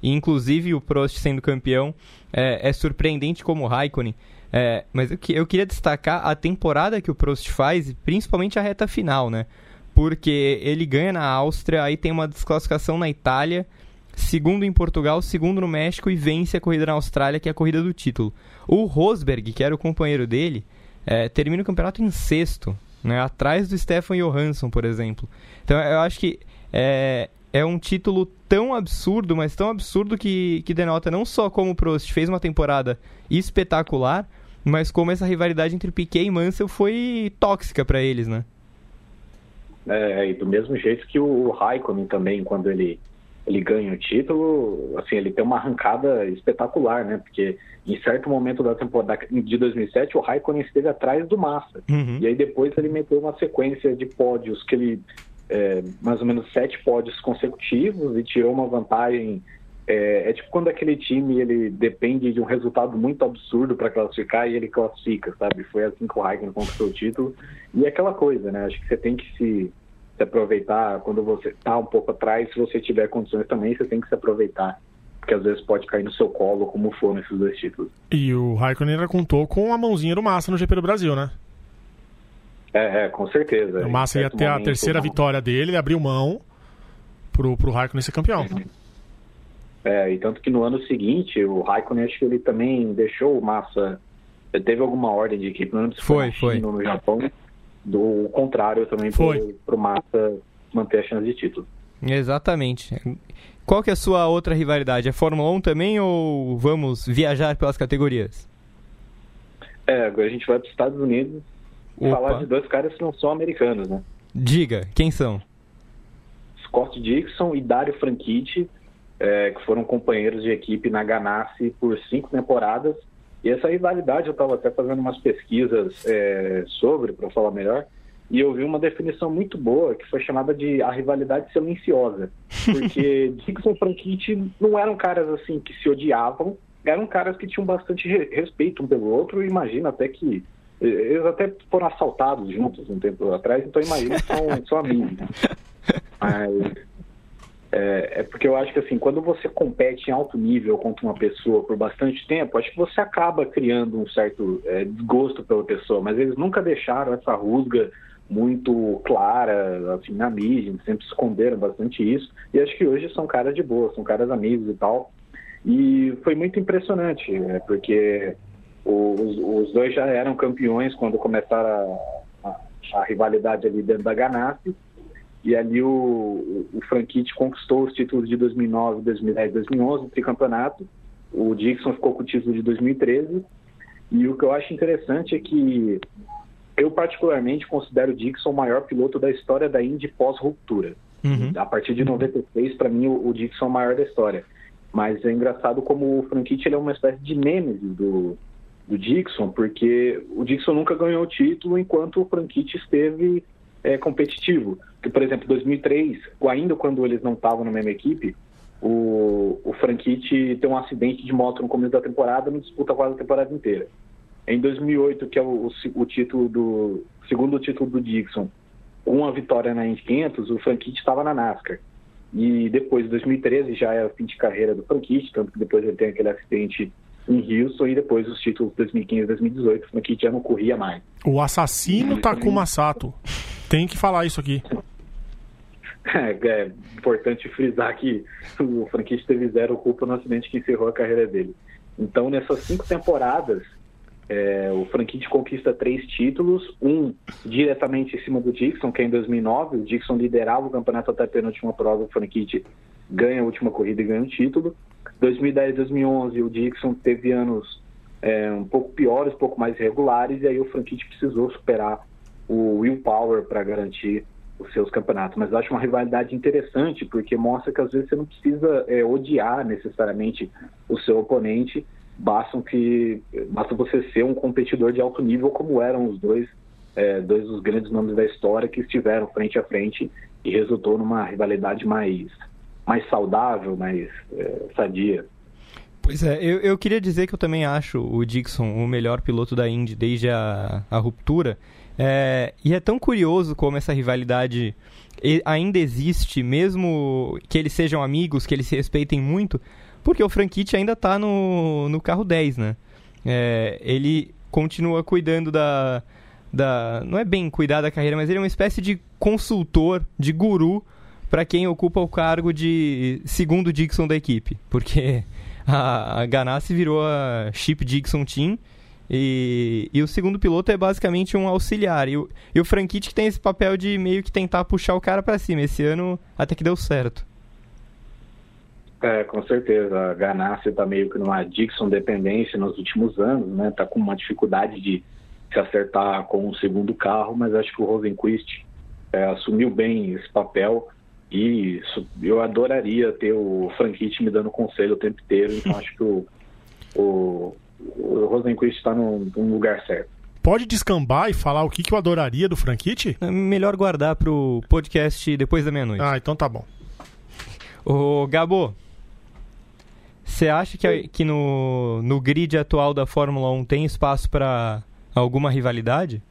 E, inclusive o Prost sendo campeão é, é surpreendente como o Raikkonen. É, mas eu, eu queria destacar a temporada que o Prost faz, principalmente a reta final, né? Porque ele ganha na Áustria, aí tem uma desclassificação na Itália, segundo em Portugal, segundo no México e vence a corrida na Austrália, que é a corrida do título. O Rosberg, que era o companheiro dele, é, termina o campeonato em sexto, né, atrás do Stefan Johansson, por exemplo. Então eu acho que é, é um título tão absurdo, mas tão absurdo que, que denota não só como o Prost fez uma temporada espetacular, mas como essa rivalidade entre Piquet e Mansell foi tóxica para eles, né? É, e do mesmo jeito que o Raikkonen também, quando ele ele ganha o título, assim, ele tem uma arrancada espetacular, né? Porque em certo momento da temporada de 2007, o Raikkonen esteve atrás do Massa. Uhum. E aí depois ele meteu uma sequência de pódios que ele é, mais ou menos sete pódios consecutivos e tirou uma vantagem. É, é, tipo quando aquele time ele depende de um resultado muito absurdo para classificar e ele classifica, sabe? Foi assim que o Raikkonen conquistou o título. E é aquela coisa, né? Acho que você tem que se se aproveitar quando você está um pouco atrás, se você tiver condições também, você tem que se aproveitar. Porque às vezes pode cair no seu colo, como foram esses dois títulos. E o Raikkonen contou com a mãozinha do Massa no GP do Brasil, né? É, é com certeza. O Massa ia ter a terceira não. vitória dele, ele abriu mão pro, pro Raikkonen ser campeão. É, e tanto que no ano seguinte, o Raikkonen acho que ele também deixou o Massa. Teve alguma ordem de equipe, não foi, foi, no Japão do contrário também para o Massa manter a chance de título. Exatamente. Qual que é a sua outra rivalidade? É Fórmula 1 também ou vamos viajar pelas categorias? É, agora a gente vai para os Estados Unidos Opa. falar de dois caras que não são americanos, né? Diga, quem são? Scott Dixon e Dario Franchitti, é, que foram companheiros de equipe na Ganassi por cinco temporadas e essa rivalidade eu estava até fazendo umas pesquisas é, sobre, para falar melhor, e eu vi uma definição muito boa que foi chamada de a rivalidade silenciosa. Porque Dixon e Franchitti não eram caras assim que se odiavam, eram caras que tinham bastante respeito um pelo outro, e imagina até que eles até foram assaltados juntos um tempo atrás, então imagina que são, são amigos. Mas é, é, porque eu acho que assim, quando você compete em alto nível contra uma pessoa por bastante tempo, acho que você acaba criando um certo é, desgosto pela pessoa, mas eles nunca deixaram essa rusga muito clara assim, na mídia, sempre esconderam bastante isso, e acho que hoje são caras de boa, são caras amigos e tal. E foi muito impressionante, né, porque os, os, dois já eram campeões quando começaram a, a, a rivalidade ali dentro da Ganassi, e ali o, o Franchitti conquistou os títulos de 2009, 2010, 2011, o tricampeonato. O Dixon ficou com o título de 2013. E o que eu acho interessante é que eu particularmente considero o Dixon o maior piloto da história da Indy pós-ruptura. Uhum. A partir de 96, para mim, o, Dixon é o maior da história. Mas é engraçado como o Franchitti ele é uma espécie de nêmesis do, do Dixon, porque o Dixon nunca ganhou o título enquanto o Franchitti esteve é, competitivo. Que, por exemplo, 2003, ainda quando eles não estavam na mesma equipe, o, o Franchitti tem um acidente de moto no começo da temporada e disputa quase a temporada inteira. Em 2008, que é o, o título do segundo título do Dixon, com a vitória na Indy 500, o Franchitti estava na NASCAR. E depois, em 2013, já é o fim de carreira do Franchitti, tanto que depois ele tem aquele acidente em Houston e depois os títulos 2015 e 2018, o Franchitti já não corria mais. O assassino Takuma Sato. Tem que falar isso aqui. É, é importante frisar que o Franchitti teve zero culpa no acidente que encerrou a carreira dele. Então, nessas cinco temporadas, é, o Franchitti conquista três títulos, um diretamente em cima do Dixon, que é em 2009. O Dixon liderava o campeonato até a penúltima prova, o Franchitti ganha a última corrida e ganha o título. 2010 2011, o Dixon teve anos é, um pouco piores, um pouco mais irregulares, e aí o Franchitti precisou superar o Will Power para garantir os seus campeonatos. Mas eu acho uma rivalidade interessante, porque mostra que às vezes você não precisa é, odiar necessariamente o seu oponente, basta, que, basta você ser um competidor de alto nível, como eram os dois, é, dois dos grandes nomes da história que estiveram frente a frente e resultou numa rivalidade mais, mais saudável, mais é, sadia. Pois é, eu, eu queria dizer que eu também acho o Dixon o melhor piloto da Indy desde a, a ruptura. É, e é tão curioso como essa rivalidade ainda existe, mesmo que eles sejam amigos, que eles se respeitem muito, porque o Franchitti ainda está no, no carro 10, né? É, ele continua cuidando da, da. Não é bem cuidar da carreira, mas ele é uma espécie de consultor, de guru, para quem ocupa o cargo de segundo Dixon da equipe. Porque a, a Ganassi virou a Chip Dixon Team. E, e o segundo piloto é basicamente um auxiliar. E o, e o que tem esse papel de meio que tentar puxar o cara para cima. Esse ano até que deu certo. É, com certeza. A Ganassi está meio que numa Dixon dependência nos últimos anos, né? Está com uma dificuldade de se acertar com o segundo carro, mas acho que o Rosenquist é, assumiu bem esse papel e isso, eu adoraria ter o Franchitti me dando conselho o tempo inteiro, então acho que o, o, o Rosenquist está num, num, lugar certo. Pode descambar e falar o que, que eu adoraria do Franchitti? É melhor guardar para o podcast depois da meia-noite. Ah, então tá bom. Ô, Gabo, você acha que, que no, no grid atual da Fórmula 1 tem espaço para alguma rivalidade?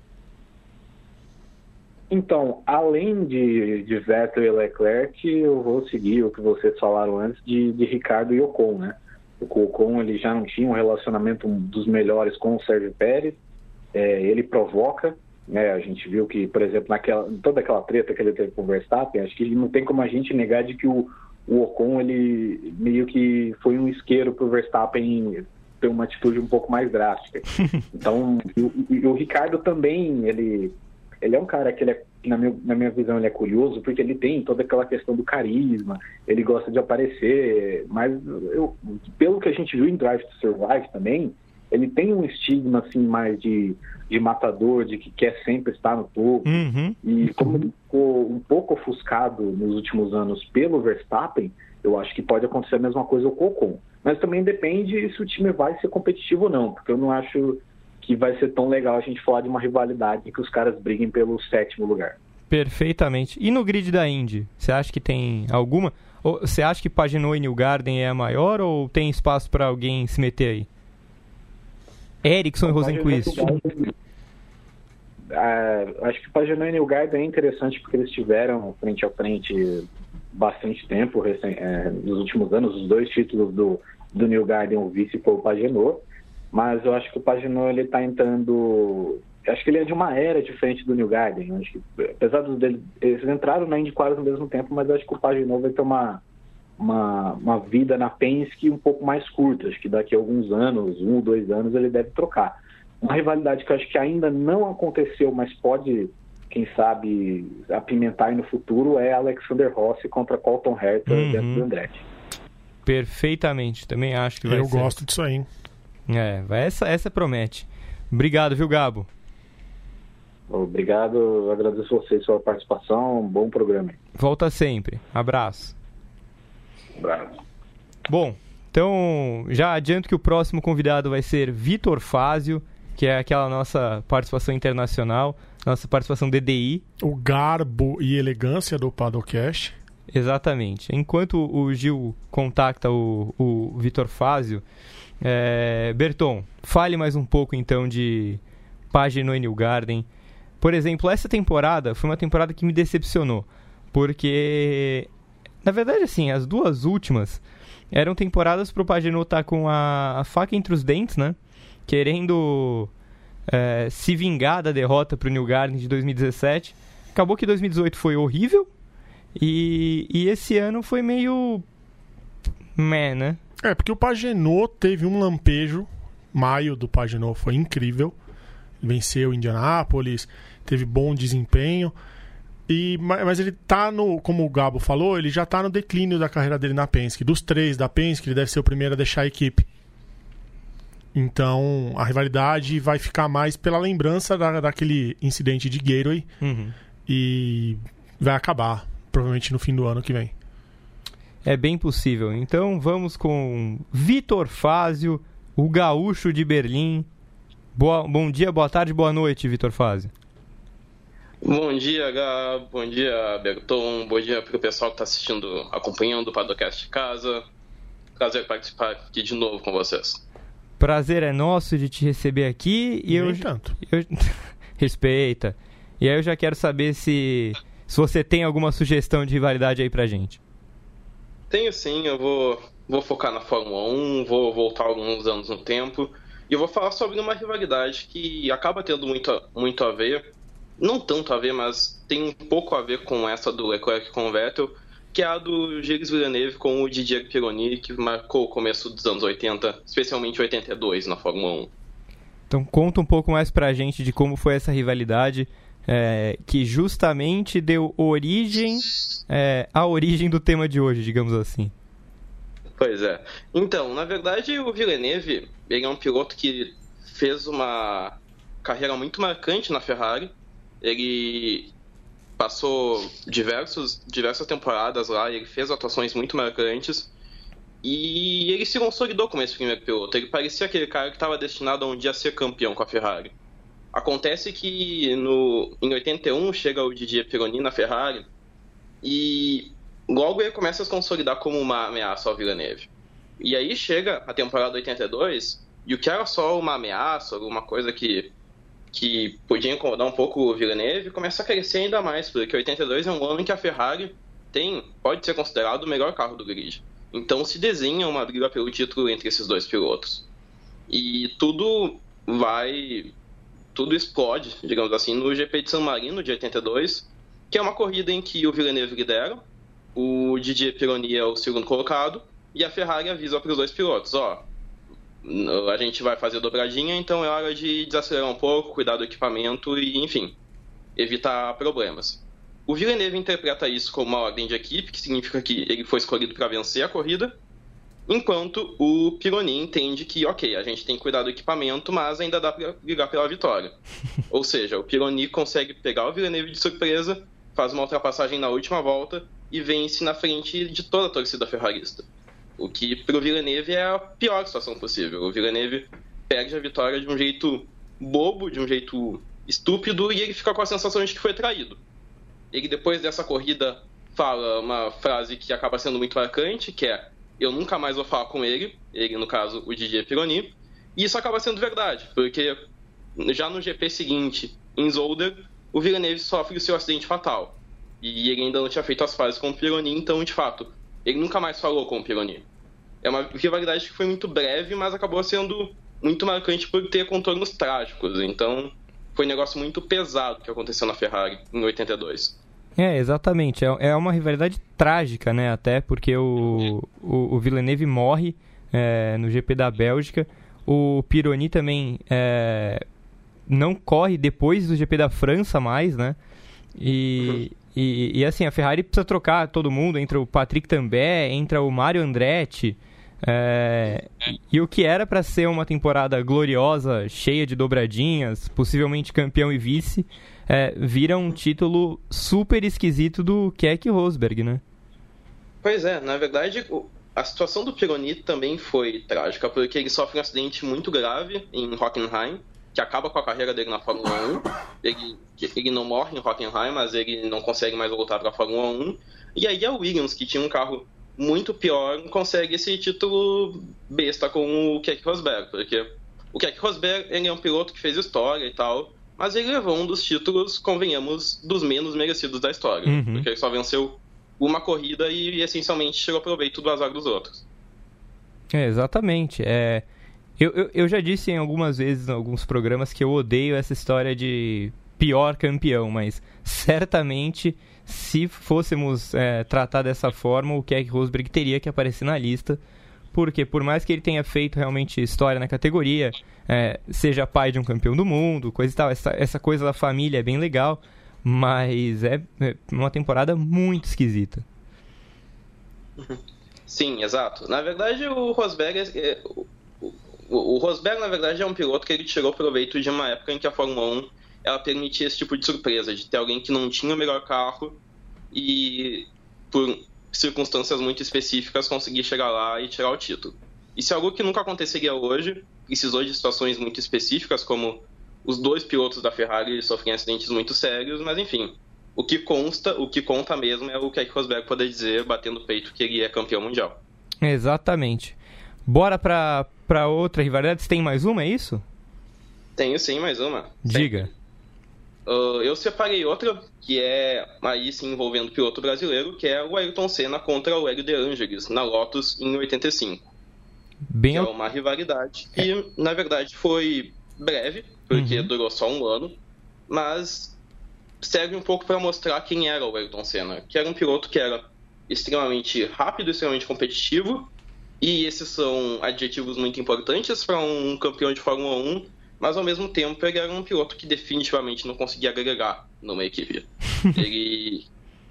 Então, além de, de Vettel e Leclerc, eu vou seguir o que vocês falaram antes de, de Ricardo e Ocon, né? O Ocon ele já não tinha um relacionamento dos melhores com o Sérgio Pérez, é, ele provoca, né? A gente viu que, por exemplo, naquela toda aquela treta que ele teve com o Verstappen, acho que não tem como a gente negar de que o, o Ocon ele meio que foi um isqueiro para o Verstappen ter uma atitude um pouco mais drástica. Então, e, o Ricardo também, ele, ele é um cara que é, na, meu, na minha visão ele é curioso porque ele tem toda aquela questão do carisma, ele gosta de aparecer, mas eu, pelo que a gente viu em Drive to Survive também, ele tem um estigma assim mais de, de matador, de que quer sempre estar no topo. Uhum. E como ele ficou um pouco ofuscado nos últimos anos pelo Verstappen, eu acho que pode acontecer a mesma coisa com o Ocon. Mas também depende se o time vai ser competitivo ou não, porque eu não acho que vai ser tão legal a gente falar de uma rivalidade que os caras briguem pelo sétimo lugar. Perfeitamente. E no grid da Indy, você acha que tem alguma? Você acha que Pagenot e New Garden é a maior ou tem espaço para alguém se meter aí? Ericsson e Rosenquist. É, acho que Pagenot e Newgarden é interessante porque eles tiveram frente a frente bastante tempo é, nos últimos anos. Os dois títulos do, do Newgarden, o vice foi o. Mas eu acho que o Pagenot ele está entrando. Acho que ele é de uma era diferente do Newgarden. Acho que, apesar dos eles entraram na Indy quase ao mesmo tempo, mas acho que o Pagenot vai ter uma uma, uma vida na Penske um pouco mais curta. Acho que daqui a alguns anos, um ou dois anos, ele deve trocar. Uma rivalidade que eu acho que ainda não aconteceu, mas pode, quem sabe, apimentar aí no futuro é Alexander Rossi contra Colton Herta uhum. dentro do Andretti. Perfeitamente, também acho que vai eu ser. Eu gosto disso aí. É, essa, essa promete. Obrigado, viu, Gabo? Obrigado, agradeço a vocês pela participação, um bom programa. Volta sempre. Abraço. Abraço. Bom, então já adianto que o próximo convidado vai ser Vitor Fázio, que é aquela nossa participação internacional, nossa participação DDI. O garbo e elegância do Padocast. Exatamente. Enquanto o Gil contacta o, o Vitor Fázio, é, Berton, fale mais um pouco então de Pagino New Garden. Por exemplo, essa temporada foi uma temporada que me decepcionou, porque na verdade, assim, as duas últimas eram temporadas pro Pagenot estar tá com a, a, faca entre os dentes, né? Querendo é, se vingar da derrota pro New Garden de 2017. Acabou que 2018 foi horrível e, e esse ano foi meio. meh, né? É, porque o Pagenot teve um lampejo. Maio do Pagenot foi incrível. Venceu Indianápolis, teve bom desempenho. E, mas ele tá no, como o Gabo falou, ele já tá no declínio da carreira dele na Penske. Dos três da Penske, ele deve ser o primeiro a deixar a equipe. Então a rivalidade vai ficar mais pela lembrança da, daquele incidente de Gateway uhum. e vai acabar, provavelmente no fim do ano que vem. É bem possível. Então vamos com Vitor Fázio, o gaúcho de Berlim. Boa, bom dia, boa tarde, boa noite, Vitor Fázio. Bom dia, Gab. Bom dia, Berton. Bom dia para o pessoal que está assistindo, acompanhando o podcast de casa. Prazer participar aqui de novo com vocês. Prazer é nosso de te receber aqui e Nem eu tanto. Eu... respeita. E aí eu já quero saber se se você tem alguma sugestão de rivalidade aí pra gente. Tenho sim, eu vou vou focar na Fórmula 1, vou voltar alguns anos no tempo e vou falar sobre uma rivalidade que acaba tendo muito muito a ver não tanto a ver, mas tem um pouco a ver com essa do Leclerc com o Vettel, que é a do Gilles Villeneuve com o Didier Pironi, que marcou o começo dos anos 80, especialmente 82 na Fórmula 1. Então conta um pouco mais pra gente de como foi essa rivalidade é, que justamente deu origem é, à origem do tema de hoje, digamos assim. Pois é. Então, na verdade, o Villeneuve ele é um piloto que fez uma carreira muito marcante na Ferrari ele passou diversos, diversas temporadas lá, ele fez atuações muito marcantes e ele se consolidou como esse primeiro piloto. Ele parecia aquele cara que estava destinado a um dia ser campeão com a Ferrari. Acontece que no, em 81 chega o Didier Pironi na Ferrari e logo ele começa a se consolidar como uma ameaça ao Villeneuve. E aí chega a temporada 82 e o que era só uma ameaça, alguma coisa que que podia incomodar um pouco o Villeneuve, começa a crescer ainda mais, porque 82 é um ano em que a Ferrari tem, pode ser considerado o melhor carro do grid. Então se desenha uma briga pelo título entre esses dois pilotos. E tudo vai. Tudo explode, digamos assim, no GP de San Marino de 82, que é uma corrida em que o Villeneuve lidera, o Didier Pironi é o segundo colocado, e a Ferrari avisa para os dois pilotos: ó, a gente vai fazer dobradinha, então é hora de desacelerar um pouco, cuidar do equipamento e, enfim, evitar problemas. O Villeneuve interpreta isso como uma ordem de equipe, que significa que ele foi escolhido para vencer a corrida, enquanto o Pironi entende que, ok, a gente tem que cuidar do equipamento, mas ainda dá para brigar pela vitória. Ou seja, o Pironi consegue pegar o Villeneuve de surpresa, faz uma ultrapassagem na última volta e vence na frente de toda a torcida ferrarista. O que para o Villeneuve é a pior situação possível. O Villeneuve perde a vitória de um jeito bobo, de um jeito estúpido, e ele fica com a sensação de que foi traído. Ele, depois dessa corrida, fala uma frase que acaba sendo muito marcante, que é eu nunca mais vou falar com ele, ele, no caso, o Didier Pironi, e isso acaba sendo verdade, porque já no GP seguinte, em Zolder, o Villeneuve sofre o seu acidente fatal. E ele ainda não tinha feito as fases com o Pironi, então, de fato, ele nunca mais falou com o Pironi. É uma rivalidade que foi muito breve, mas acabou sendo muito marcante por ter contornos trágicos. Então, foi um negócio muito pesado que aconteceu na Ferrari em 82. É, exatamente. É, é uma rivalidade trágica, né? Até porque o, o, o Villeneuve morre é, no GP da Bélgica. O Pironi também é, não corre depois do GP da França mais, né? E. E, e, assim, a Ferrari precisa trocar todo mundo, entra o Patrick També, entra o Mario Andretti. É, e o que era para ser uma temporada gloriosa, cheia de dobradinhas, possivelmente campeão e vice, é, vira um título super esquisito do Keck Rosberg, né? Pois é, na verdade, a situação do Pironi também foi trágica, porque ele sofre um acidente muito grave em Hockenheim, que acaba com a carreira dele na Fórmula 1. Ele, ele não morre em Hockenheim, mas ele não consegue mais voltar para a Fórmula 1. E aí a Williams, que tinha um carro muito pior, consegue esse título besta com o Keck Rosberg, porque o Keck Rosberg ele é um piloto que fez história e tal, mas ele levou um dos títulos, convenhamos, dos menos merecidos da história, uhum. porque ele só venceu uma corrida e, essencialmente tirou proveito do azar dos outros. É, exatamente. É, eu, eu, eu já disse em algumas vezes, em alguns programas, que eu odeio essa história de pior campeão, mas certamente se fôssemos é, tratar dessa forma, o Keck Rosberg teria que aparecer na lista, porque por mais que ele tenha feito realmente história na categoria, é, seja pai de um campeão do mundo, coisa e tal, essa, essa coisa da família é bem legal, mas é, é uma temporada muito esquisita. Sim, exato. Na verdade, o Rosberg, é, é o, o, o Rosberg, na verdade, é um piloto que ele tirou proveito de uma época em que a Fórmula 1 ela permitia esse tipo de surpresa, de ter alguém que não tinha o melhor carro e, por circunstâncias muito específicas, conseguir chegar lá e tirar o título. Isso é algo que nunca aconteceria hoje, precisou de situações muito específicas, como os dois pilotos da Ferrari sofrem acidentes muito sérios, mas enfim, o que consta, o que conta mesmo é o que Rosberg poder dizer, batendo o peito, que ele é campeão mundial. Exatamente. Bora pra, pra outra rivalidade. Você tem mais uma, é isso? Tenho sim, mais uma. Diga. Uh, eu separei outra, que é aí sim envolvendo o piloto brasileiro, que é o Ayrton Senna contra o Hélio De Angelis, na Lotus em 85. Bem... Que é uma rivalidade que, na verdade, foi breve, porque uhum. durou só um ano, mas serve um pouco para mostrar quem era o Ayrton Senna, que era um piloto que era extremamente rápido, extremamente competitivo, e esses são adjetivos muito importantes para um campeão de Fórmula 1 mas ao mesmo tempo ele era um piloto que definitivamente não conseguia agregar numa equipe. ele,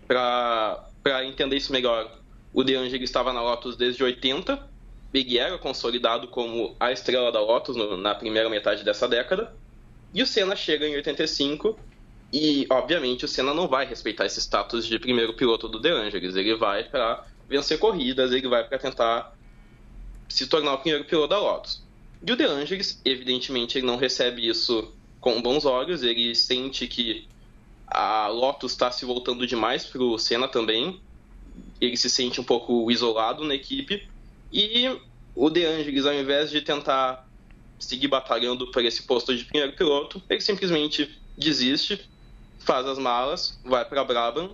para entender isso melhor, o De Angeli estava na Lotus desde 80, ele era consolidado como a estrela da Lotus no, na primeira metade dessa década, e o Senna chega em 85 e, obviamente, o Senna não vai respeitar esse status de primeiro piloto do De Angelis. Ele vai para vencer corridas, ele vai para tentar se tornar o primeiro piloto da Lotus. E o De Angelis, evidentemente, ele não recebe isso com bons olhos, ele sente que a Lotus está se voltando demais para o Senna também, ele se sente um pouco isolado na equipe, e o De Angelis, ao invés de tentar seguir batalhando por esse posto de primeiro piloto, ele simplesmente desiste, faz as malas, vai para Brabham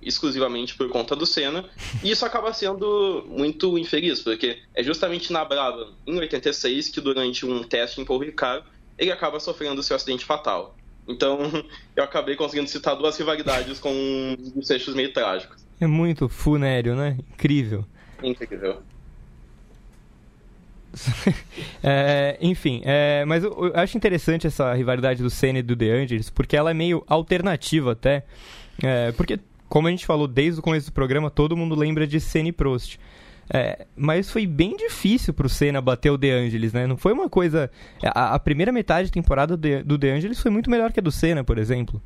exclusivamente por conta do Senna, e isso acaba sendo muito infeliz, porque é justamente na Brava, em 86, que durante um teste em Paul Ricard, ele acaba sofrendo seu acidente fatal. Então, eu acabei conseguindo citar duas rivalidades com desfechos meio trágicos. É muito funéreo, né? Incrível. Incrível. é, enfim, é, mas eu, eu, acho interessante essa rivalidade do Senna e do De Angelis, porque ela é meio alternativa até. É, porque como a gente falou desde o começo do programa, todo mundo lembra de Senna e Prost. É, mas foi bem difícil pro Senna bater o De Angelis, né? Não foi uma coisa. A, a primeira metade da temporada do, do De Angelis foi muito melhor que a do Senna, por exemplo.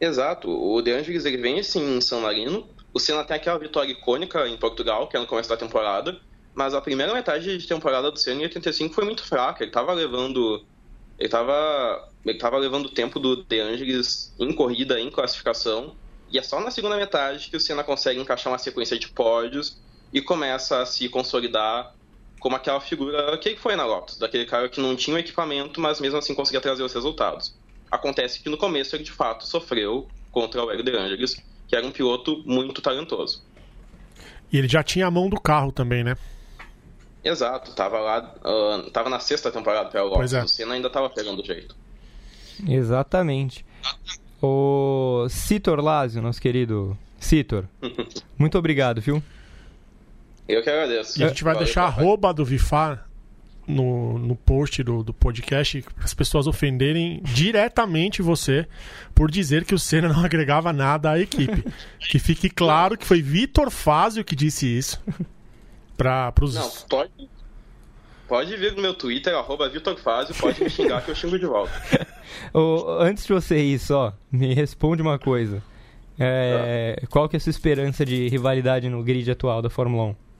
Exato. O De Angelis ele vem assim em São Marino. O Senna tem aquela vitória icônica em Portugal, que é no começo da temporada. Mas a primeira metade de temporada do Senna em 85 foi muito fraca. Ele tava levando. Ele tava. Ele tava levando o tempo do De Angelis em corrida, em classificação. E é só na segunda metade que o Senna consegue encaixar uma sequência de pódios e começa a se consolidar como aquela figura que foi na Lotus, daquele cara que não tinha o equipamento, mas mesmo assim conseguia trazer os resultados. Acontece que no começo ele de fato sofreu contra o Hélio De Angelis, que era um piloto muito talentoso. E ele já tinha a mão do carro também, né? Exato, tava lá, uh, tava na sexta temporada pela Lotus, é. o Senna ainda tava pegando o jeito. Exatamente. O Citor Lázio, nosso querido Citor, muito obrigado, viu? Eu que agradeço. E a gente vai Valeu, deixar a arroba do Vifar no, no post do, do podcast as pessoas ofenderem diretamente você por dizer que o Senna não agregava nada à equipe. que fique claro que foi Vitor Fázio que disse isso. Para os. Não, pode, pode vir no meu Twitter, arroba Vitor Fázio, pode me xingar que eu xingo de volta. antes de você ir só, me responde uma coisa. É, ah. Qual que é a sua esperança de rivalidade no grid atual da Fórmula 1?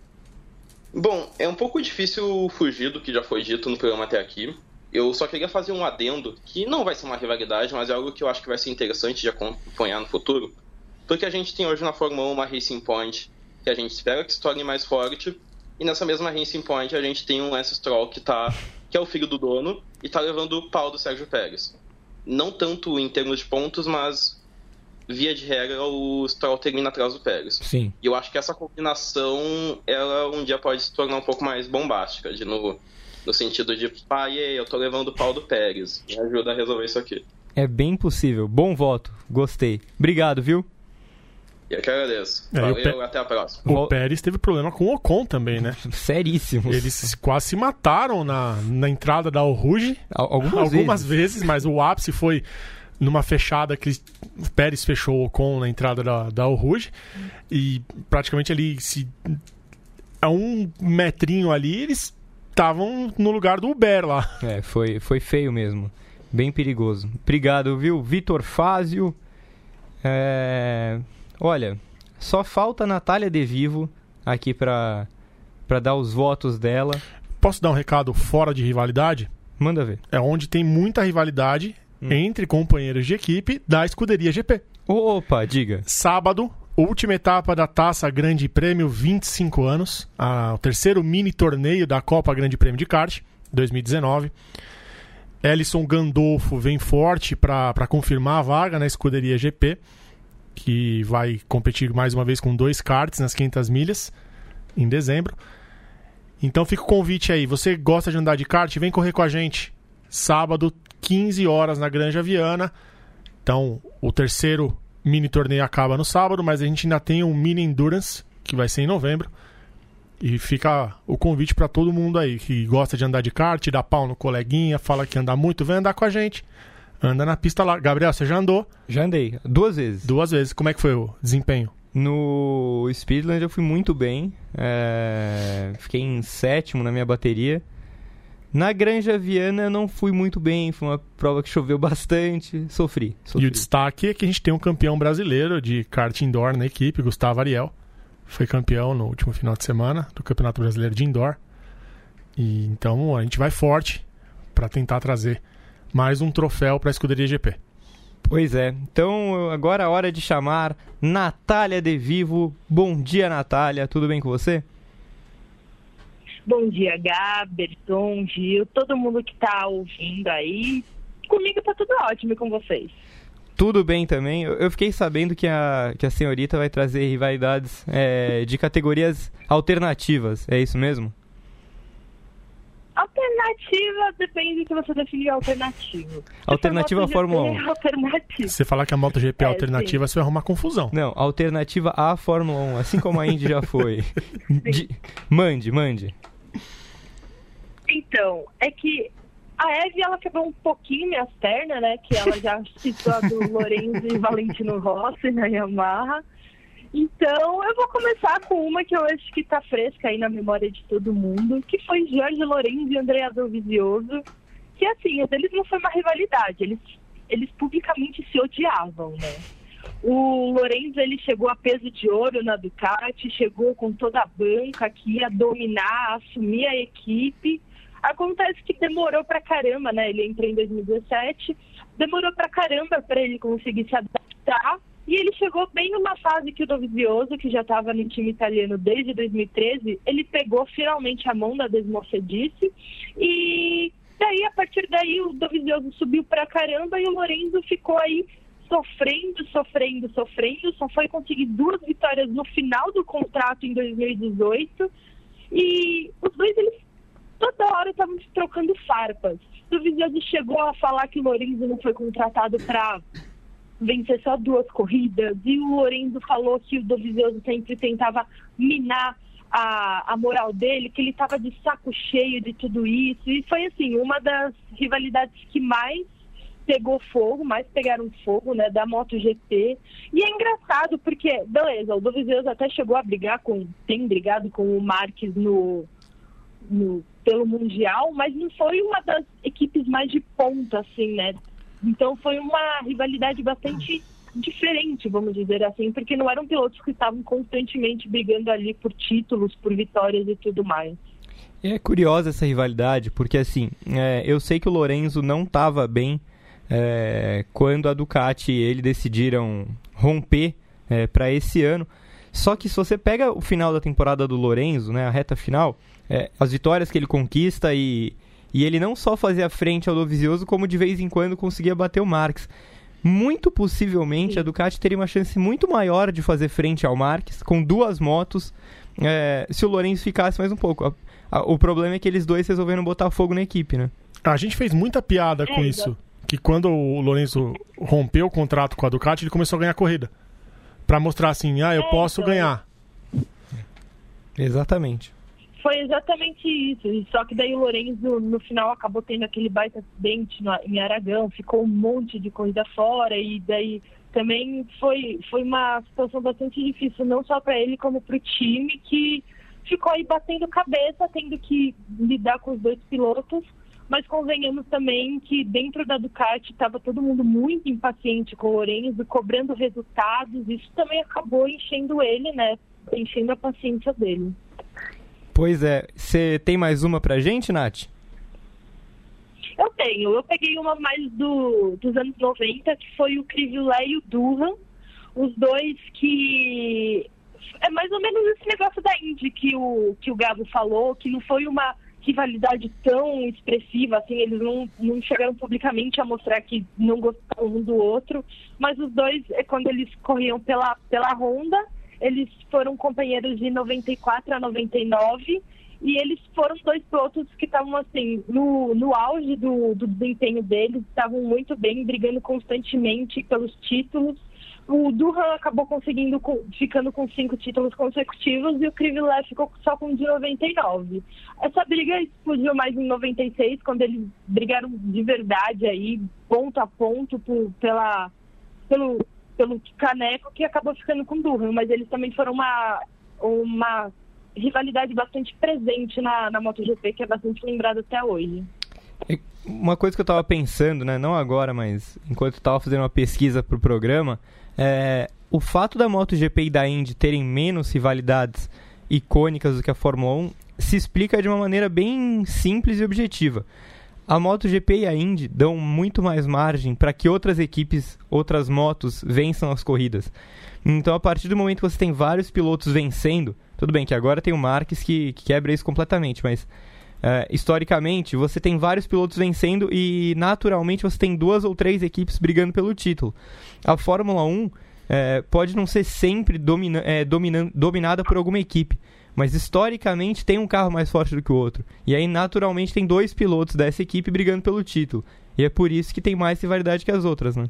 Bom, é um pouco difícil fugir do que já foi dito no programa até aqui. Eu só queria fazer um adendo, que não vai ser uma rivalidade, mas é algo que eu acho que vai ser interessante de acompanhar no futuro. Porque a gente tem hoje na Fórmula 1 uma Racing Point que a gente espera que se torne mais forte, e nessa mesma Racing Point a gente tem um Lance Stroll que, tá, que é o filho do dono e tá levando o pau do Sérgio Pérez não tanto em termos de pontos, mas via de regra, o Stroll termina atrás do Pérez. Sim. E eu acho que essa combinação, ela um dia pode se tornar um pouco mais bombástica, de novo, no sentido de, pai, eu tô levando o pau do Pérez, me ajuda a resolver isso aqui. É bem possível. Bom voto. Gostei. Obrigado, viu? E eu que agradeço. É, Valeu, até a próxima. O Pérez teve problema com o Ocon também, né? Seríssimos. Eles quase se mataram na, na entrada da Al- Algumas, algumas vezes. vezes, mas o ápice foi numa fechada que o Pérez fechou o Ocon na entrada da, da Rouge e praticamente ali se a um metrinho ali eles estavam no lugar do Uber lá. É, foi, foi feio mesmo. Bem perigoso. Obrigado, viu? Vitor Fázio. É, Olha, só falta a Natália De Vivo aqui pra dar os votos dela. Posso dar um recado fora de rivalidade? Manda ver. É onde tem muita rivalidade Hum. entre companheiros de equipe da escuderia GP. Opa, diga. Sábado, última etapa da Taça Grande Prêmio 25 anos, a- o terceiro mini torneio da Copa Grande Prêmio de Kart 2019. Ellison Gandolfo vem forte para confirmar a vaga na escuderia GP, que vai competir mais uma vez com dois karts nas 500 milhas em dezembro. Então fica o convite aí. Você gosta de andar de kart? Vem correr com a gente. Sábado, 15 horas na Granja Viana. Então, o terceiro mini torneio acaba no sábado, mas a gente ainda tem um mini endurance que vai ser em novembro. E fica o convite para todo mundo aí que gosta de andar de kart, dá pau no coleguinha, fala que anda muito, vem andar com a gente. Anda na pista lá. Gabriel, você já andou Já andei. Duas vezes. duas vezes. Como é que foi o desempenho? No Speedland eu fui muito bem. é, Fiquei em sétimo na minha bateria. Na Granja Viana eu não fui muito bem. Foi uma prova que choveu bastante. Sofri. E sofri. o destaque é que a gente tem um campeão brasileiro de kart indoor na equipe, Gustavo Ariel. Foi campeão no último final de semana do Campeonato Brasileiro de Indoor. E então a gente vai forte para tentar trazer mais um troféu para a escuderia GP. Pois é. Então agora é hora de chamar Natália De Vivo. Bom dia, Natália. Tudo bem com você? Bom dia, Gaberton, Gil, todo mundo que tá ouvindo aí. Comigo tá tudo ótimo e com vocês. Tudo bem também. Eu fiquei sabendo que a, que a senhorita vai trazer rivalidades é, de categorias alternativas. É isso mesmo? Alternativa depende do que você definir alternativo. Alternativa à MotoGP, Fórmula 1. é. Se você falar que a MotoGP é É, alternativa, você vai arrumar confusão. Não, alternativa à Fórmula 1, assim como a Indy já foi. De- Mande, mande. Então, é que a Eve, ela quebrou um pouquinho minhas pernas, né? Que ela já citou a do Lorenzo e Valentino Rossi na Yamaha. Então, eu vou começar com uma que eu acho que tá fresca aí na memória de todo mundo, que foi Jorge Lorenzo e Andrea Dovizioso. Que, assim, eles não foi uma rivalidade, eles, eles publicamente se odiavam, né? O Lorenzo ele chegou a peso de ouro na Ducati, chegou com toda a banca que ia dominar, assumir a equipe. Acontece que demorou pra caramba, né? Ele entrou em 2017, demorou pra caramba para ele conseguir se adaptar. E ele chegou bem numa fase que o Dovizioso, que já estava no time italiano desde 2013, ele pegou finalmente a mão da Desmocedice e daí, a partir daí, o Dovizioso subiu pra caramba e o Lorenzo ficou aí sofrendo, sofrendo, sofrendo. Só foi conseguir duas vitórias no final do contrato em 2018. E os dois, eles toda hora estavam trocando farpas. O Dovizioso chegou a falar que o Lorenzo não foi contratado para vencer só duas corridas. E o Lorenzo falou que o Dovizioso sempre tentava minar a, a moral dele, que ele estava de saco cheio de tudo isso. E foi, assim, uma das rivalidades que mais pegou fogo, mais pegaram fogo, né, da MotoGP. E é engraçado porque, beleza, o Dovizioso até chegou a brigar com, tem brigado com o Marques no, no, pelo Mundial, mas não foi uma das equipes mais de ponta, assim, né? Então foi uma rivalidade bastante diferente, vamos dizer assim, porque não eram pilotos que estavam constantemente brigando ali por títulos, por vitórias e tudo mais. É curiosa essa rivalidade, porque assim, é, eu sei que o Lorenzo não estava bem é, quando a Ducati e ele decidiram romper é, para esse ano. Só que se você pega o final da temporada do Lorenzo, né, a reta final, é, as vitórias que ele conquista e, e ele não só fazia frente ao Dovizioso, como de vez em quando conseguia bater o Marx. muito possivelmente a Ducati teria uma chance muito maior de fazer frente ao Marques com duas motos é, se o Lourenço ficasse mais um pouco. A- a- o problema é que eles dois resolveram botar fogo na equipe, né? A gente fez muita piada com É, isso. Que quando o Lourenço rompeu o contrato com a Ducati, ele começou a ganhar corrida. Pra mostrar assim, ah, eu É, posso então. ganhar. Exatamente. Foi exatamente isso. Só que daí o Lorenzo, no final, acabou tendo aquele baita acidente em Aragão, ficou um monte de corrida fora, e daí também foi, foi uma situação bastante difícil, não só para ele, como para o time, que ficou aí batendo cabeça, tendo que lidar com os dois pilotos. Mas convenhamos também que dentro da Ducati estava todo mundo muito impaciente com o Lorenzo, cobrando resultados. Isso também acabou enchendo ele, né? Enchendo a paciência dele. Pois é. Você tem mais uma pra gente, Nath? Eu tenho. Eu peguei uma mais do, dos anos 90, que foi o Crivilé e o Durham. Os dois que. É mais ou menos esse negócio da Indy que o, que o Gabo falou, que não foi uma rivalidade tão expressiva, assim, eles não, não chegaram publicamente a mostrar que não gostavam um do outro, mas os dois, é quando eles corriam pela, pela Honda, eles foram companheiros de 94 a 99, e eles foram dois pilotos que estavam assim no, no auge do, do desempenho deles, estavam muito bem, brigando constantemente pelos títulos. O Durham acabou conseguindo, ficando com cinco títulos consecutivos e o Crivilé ficou só com de 99. Essa briga explodiu mais em 96, quando eles brigaram de verdade aí, ponto a ponto, por- pela, pelo, pelo caneco que acabou ficando com o Durham, mas eles também foram uma, uma rivalidade bastante presente na, na MotoGP, que é bastante lembrada até hoje. Uma coisa que eu tava pensando, né? Não agora, mas enquanto eu tava fazendo uma pesquisa pro programa, é o fato da MotoGP e da Indy terem menos rivalidades icônicas do que a Fórmula 1 se explica de uma maneira bem simples e objetiva. A MotoGP e a Indy dão muito mais margem para que outras equipes, outras motos vençam as corridas. Então, a partir do momento que você tem vários pilotos vencendo, tudo bem que agora tem o Marques que, que quebra isso completamente, mas é, historicamente, você tem vários pilotos vencendo e naturalmente você tem duas ou três equipes brigando pelo título. A Fórmula 1 é, pode não ser sempre domina, domina- dominada por alguma equipe, mas historicamente tem um carro mais forte do que o outro. E aí, naturalmente, tem dois pilotos dessa equipe brigando pelo título. E é por isso que tem mais rivalidade que as outras, né?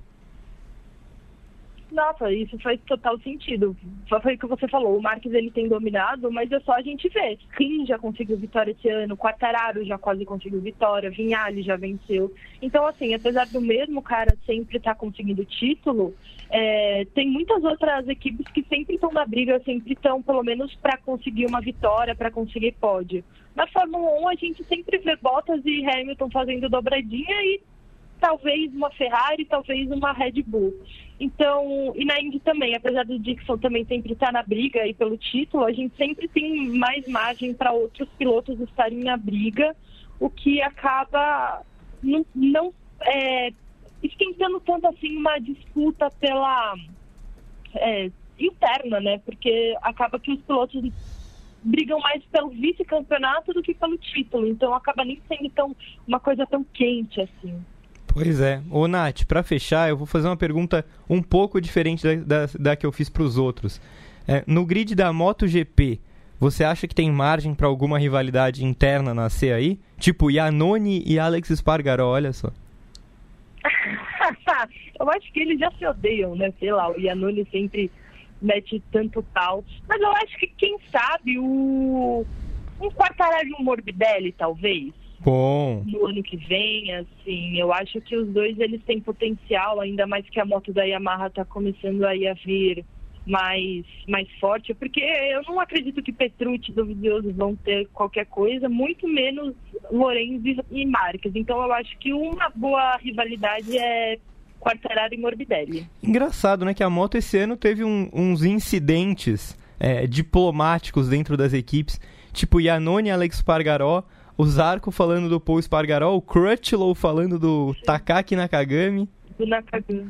Nossa, isso faz total sentido. Foi o que você falou, o Marques ele tem dominado, mas é só a gente ver. Rin já conseguiu vitória esse ano, Quartararo já quase conseguiu vitória, Vinhale já venceu. Então, assim, apesar do mesmo cara sempre estar conseguindo título, é, tem muitas outras equipes que sempre estão na briga, sempre estão, pelo menos, para conseguir uma vitória, para conseguir pódio. Na Fórmula 1, a gente sempre vê Bottas e Hamilton fazendo dobradinha e talvez uma Ferrari, talvez uma Red Bull. Então, e na Indy também, apesar do Dixon também sempre estar na briga aí pelo título, a gente sempre tem mais margem para outros pilotos estarem na briga, o que acaba não, não é, esquentando tanto assim uma disputa pela é, interna, né? Porque acaba que os pilotos brigam mais pelo vice-campeonato do que pelo título, então acaba nem sendo tão uma coisa tão quente assim. Pois é. Ô, Nath, pra fechar, eu vou fazer uma pergunta um pouco diferente da, da, da que eu fiz pros outros. É, no grid da MotoGP, você acha que tem margem pra alguma rivalidade interna nascer aí? Tipo Iannone e Alex Espargaró, olha só. eu acho que eles já se odeiam, né? Sei lá, o Iannone sempre mete tanto pau. Mas eu acho que, quem sabe, o... um Quartararo e um Morbidelli, talvez, Bom. no ano que vem, assim, eu acho que os dois, eles têm potencial, ainda mais que a moto da Yamaha tá começando aí a vir mais, mais forte, porque eu não acredito que Petrucci e Dovizioso vão ter qualquer coisa, muito menos Lorenzo e Marques. Então eu acho que uma boa rivalidade é Quartararo e Morbidelli. Engraçado, né? Que a moto esse ano teve um- uns incidentes é, diplomáticos dentro das equipes. Tipo Iannone e Alex Espargaró. O Zarco falando do Paul Espargaró. O Crutchlow falando do Takaki Nakagami. Do Nakagami.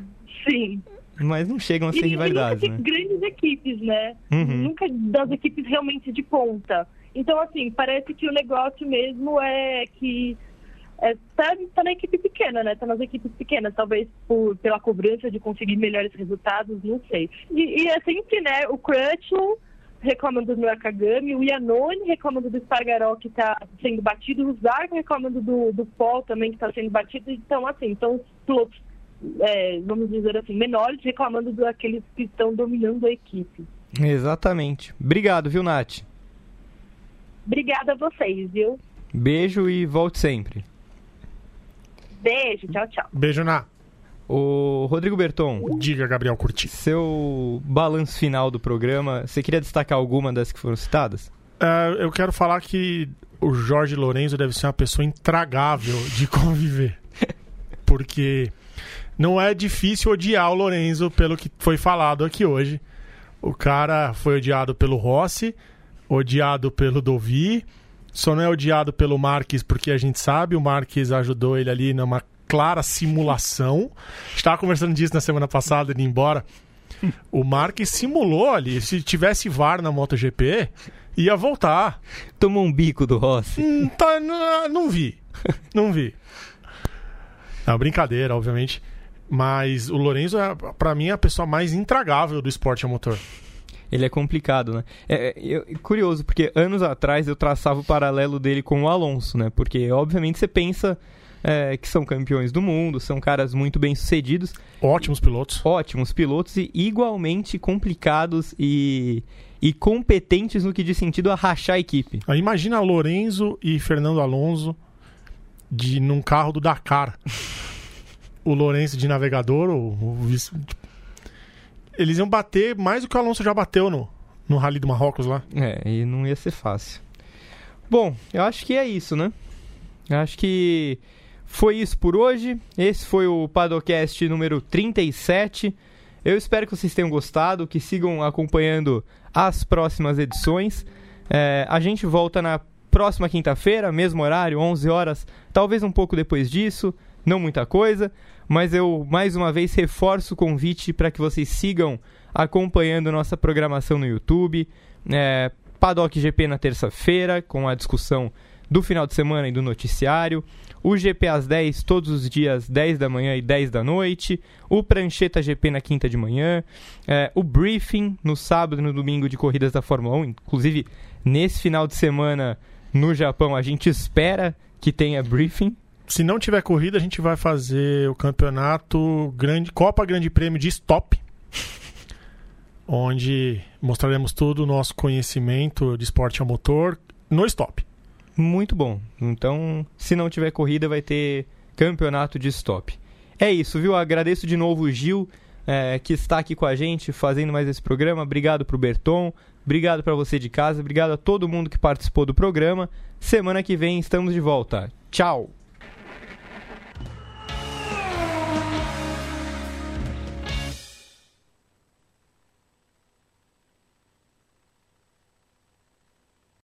Sim. Mas não chegam a ser e, rivalidades, e nunca né? de grandes equipes, né? Uhum. Nunca das equipes realmente de ponta. Então, assim, parece que o negócio mesmo é que é, tá, tá na equipe pequena, né? Tá nas equipes pequenas, talvez por, pela cobrança de conseguir melhores resultados, não sei. E, e é sempre, né, o Crutchlow reclamando do Nakagami, o Yanone reclamando do Spargaró que está sendo batido, o Zarco reclamando do, do Paul também que está sendo batido. Então, assim, então os pilotos, é, vamos dizer assim, menores reclamando daqueles que estão dominando a equipe. Exatamente. Obrigado, viu, Nath? Obrigada a vocês, viu? Beijo e volte sempre. Beijo, tchau, tchau. Beijo na. O Rodrigo Berton, Diga, Gabriel Curti. seu balanço final do programa, você queria destacar alguma das que foram citadas? É, eu quero falar que o Jorge Lorenzo deve ser uma pessoa intragável de conviver. Porque não é difícil odiar o Lorenzo pelo que foi falado aqui hoje. O cara foi odiado pelo Rossi, odiado pelo Dovi, só não é odiado pelo Marques porque a gente sabe, o Marques ajudou ele ali numa clara simulação. Estava conversando disso na semana passada, indo embora. O Marques simulou ali. Se tivesse VAR na MotoGP, ia voltar. Tomou um bico do Rossi. Hum, tá, não, não vi. Não vi. Não, brincadeira, obviamente. Mas o Lorenzo, é, pra mim, é a pessoa mais intragável do esporte a motor. Ele é complicado, né? É, é, eu- curioso, porque anos atrás eu traçava o paralelo dele com o Alonso, né? Porque, obviamente, você pensa é, que são campeões do mundo, são caras muito bem sucedidos, Ótimos pilotos. ótimos pilotos e igualmente complicados e, e competentes no que diz sentido a rachar a equipe. Aí imagina Lorenzo e Fernando Alonso de num carro do Dakar. o Lourenço de navegador, o, o vice- eles iam bater mais do que o Alonso já bateu no, no Rally do Marrocos lá. É, e não ia ser fácil. Bom, eu acho que é isso, né? Eu acho que foi isso por hoje. Esse foi o Padocast número 37. Eu espero que vocês tenham gostado, que sigam acompanhando as próximas edições. É, a gente volta na próxima quinta-feira, mesmo horário, 11 horas, talvez um pouco depois disso, não muita coisa, mas eu mais uma vez reforço o convite para que vocês sigam acompanhando nossa programação no YouTube. É, Paddock GP na terça-feira, com a discussão do final de semana e do noticiário. O GP às 10, todos os dias, 10 da manhã e 10 da noite. O Prancheta GP na quinta de manhã. É, o Briefing no sábado e no domingo de corridas da Fórmula 1. Inclusive, nesse final de semana no Japão, a gente espera que tenha briefing. Se não tiver corrida, a gente vai fazer o campeonato grande, Copa Grande Prêmio de Stop, onde mostraremos todo o nosso conhecimento de esporte a motor no stop. Muito bom. Então, se não tiver corrida, vai ter campeonato de stop. É isso, viu? Agradeço de novo o Gil, é, que está aqui com a gente fazendo mais esse programa. Obrigado pro Berton, obrigado para você de casa, obrigado a todo mundo que participou do programa. Semana que vem estamos de volta. Tchau!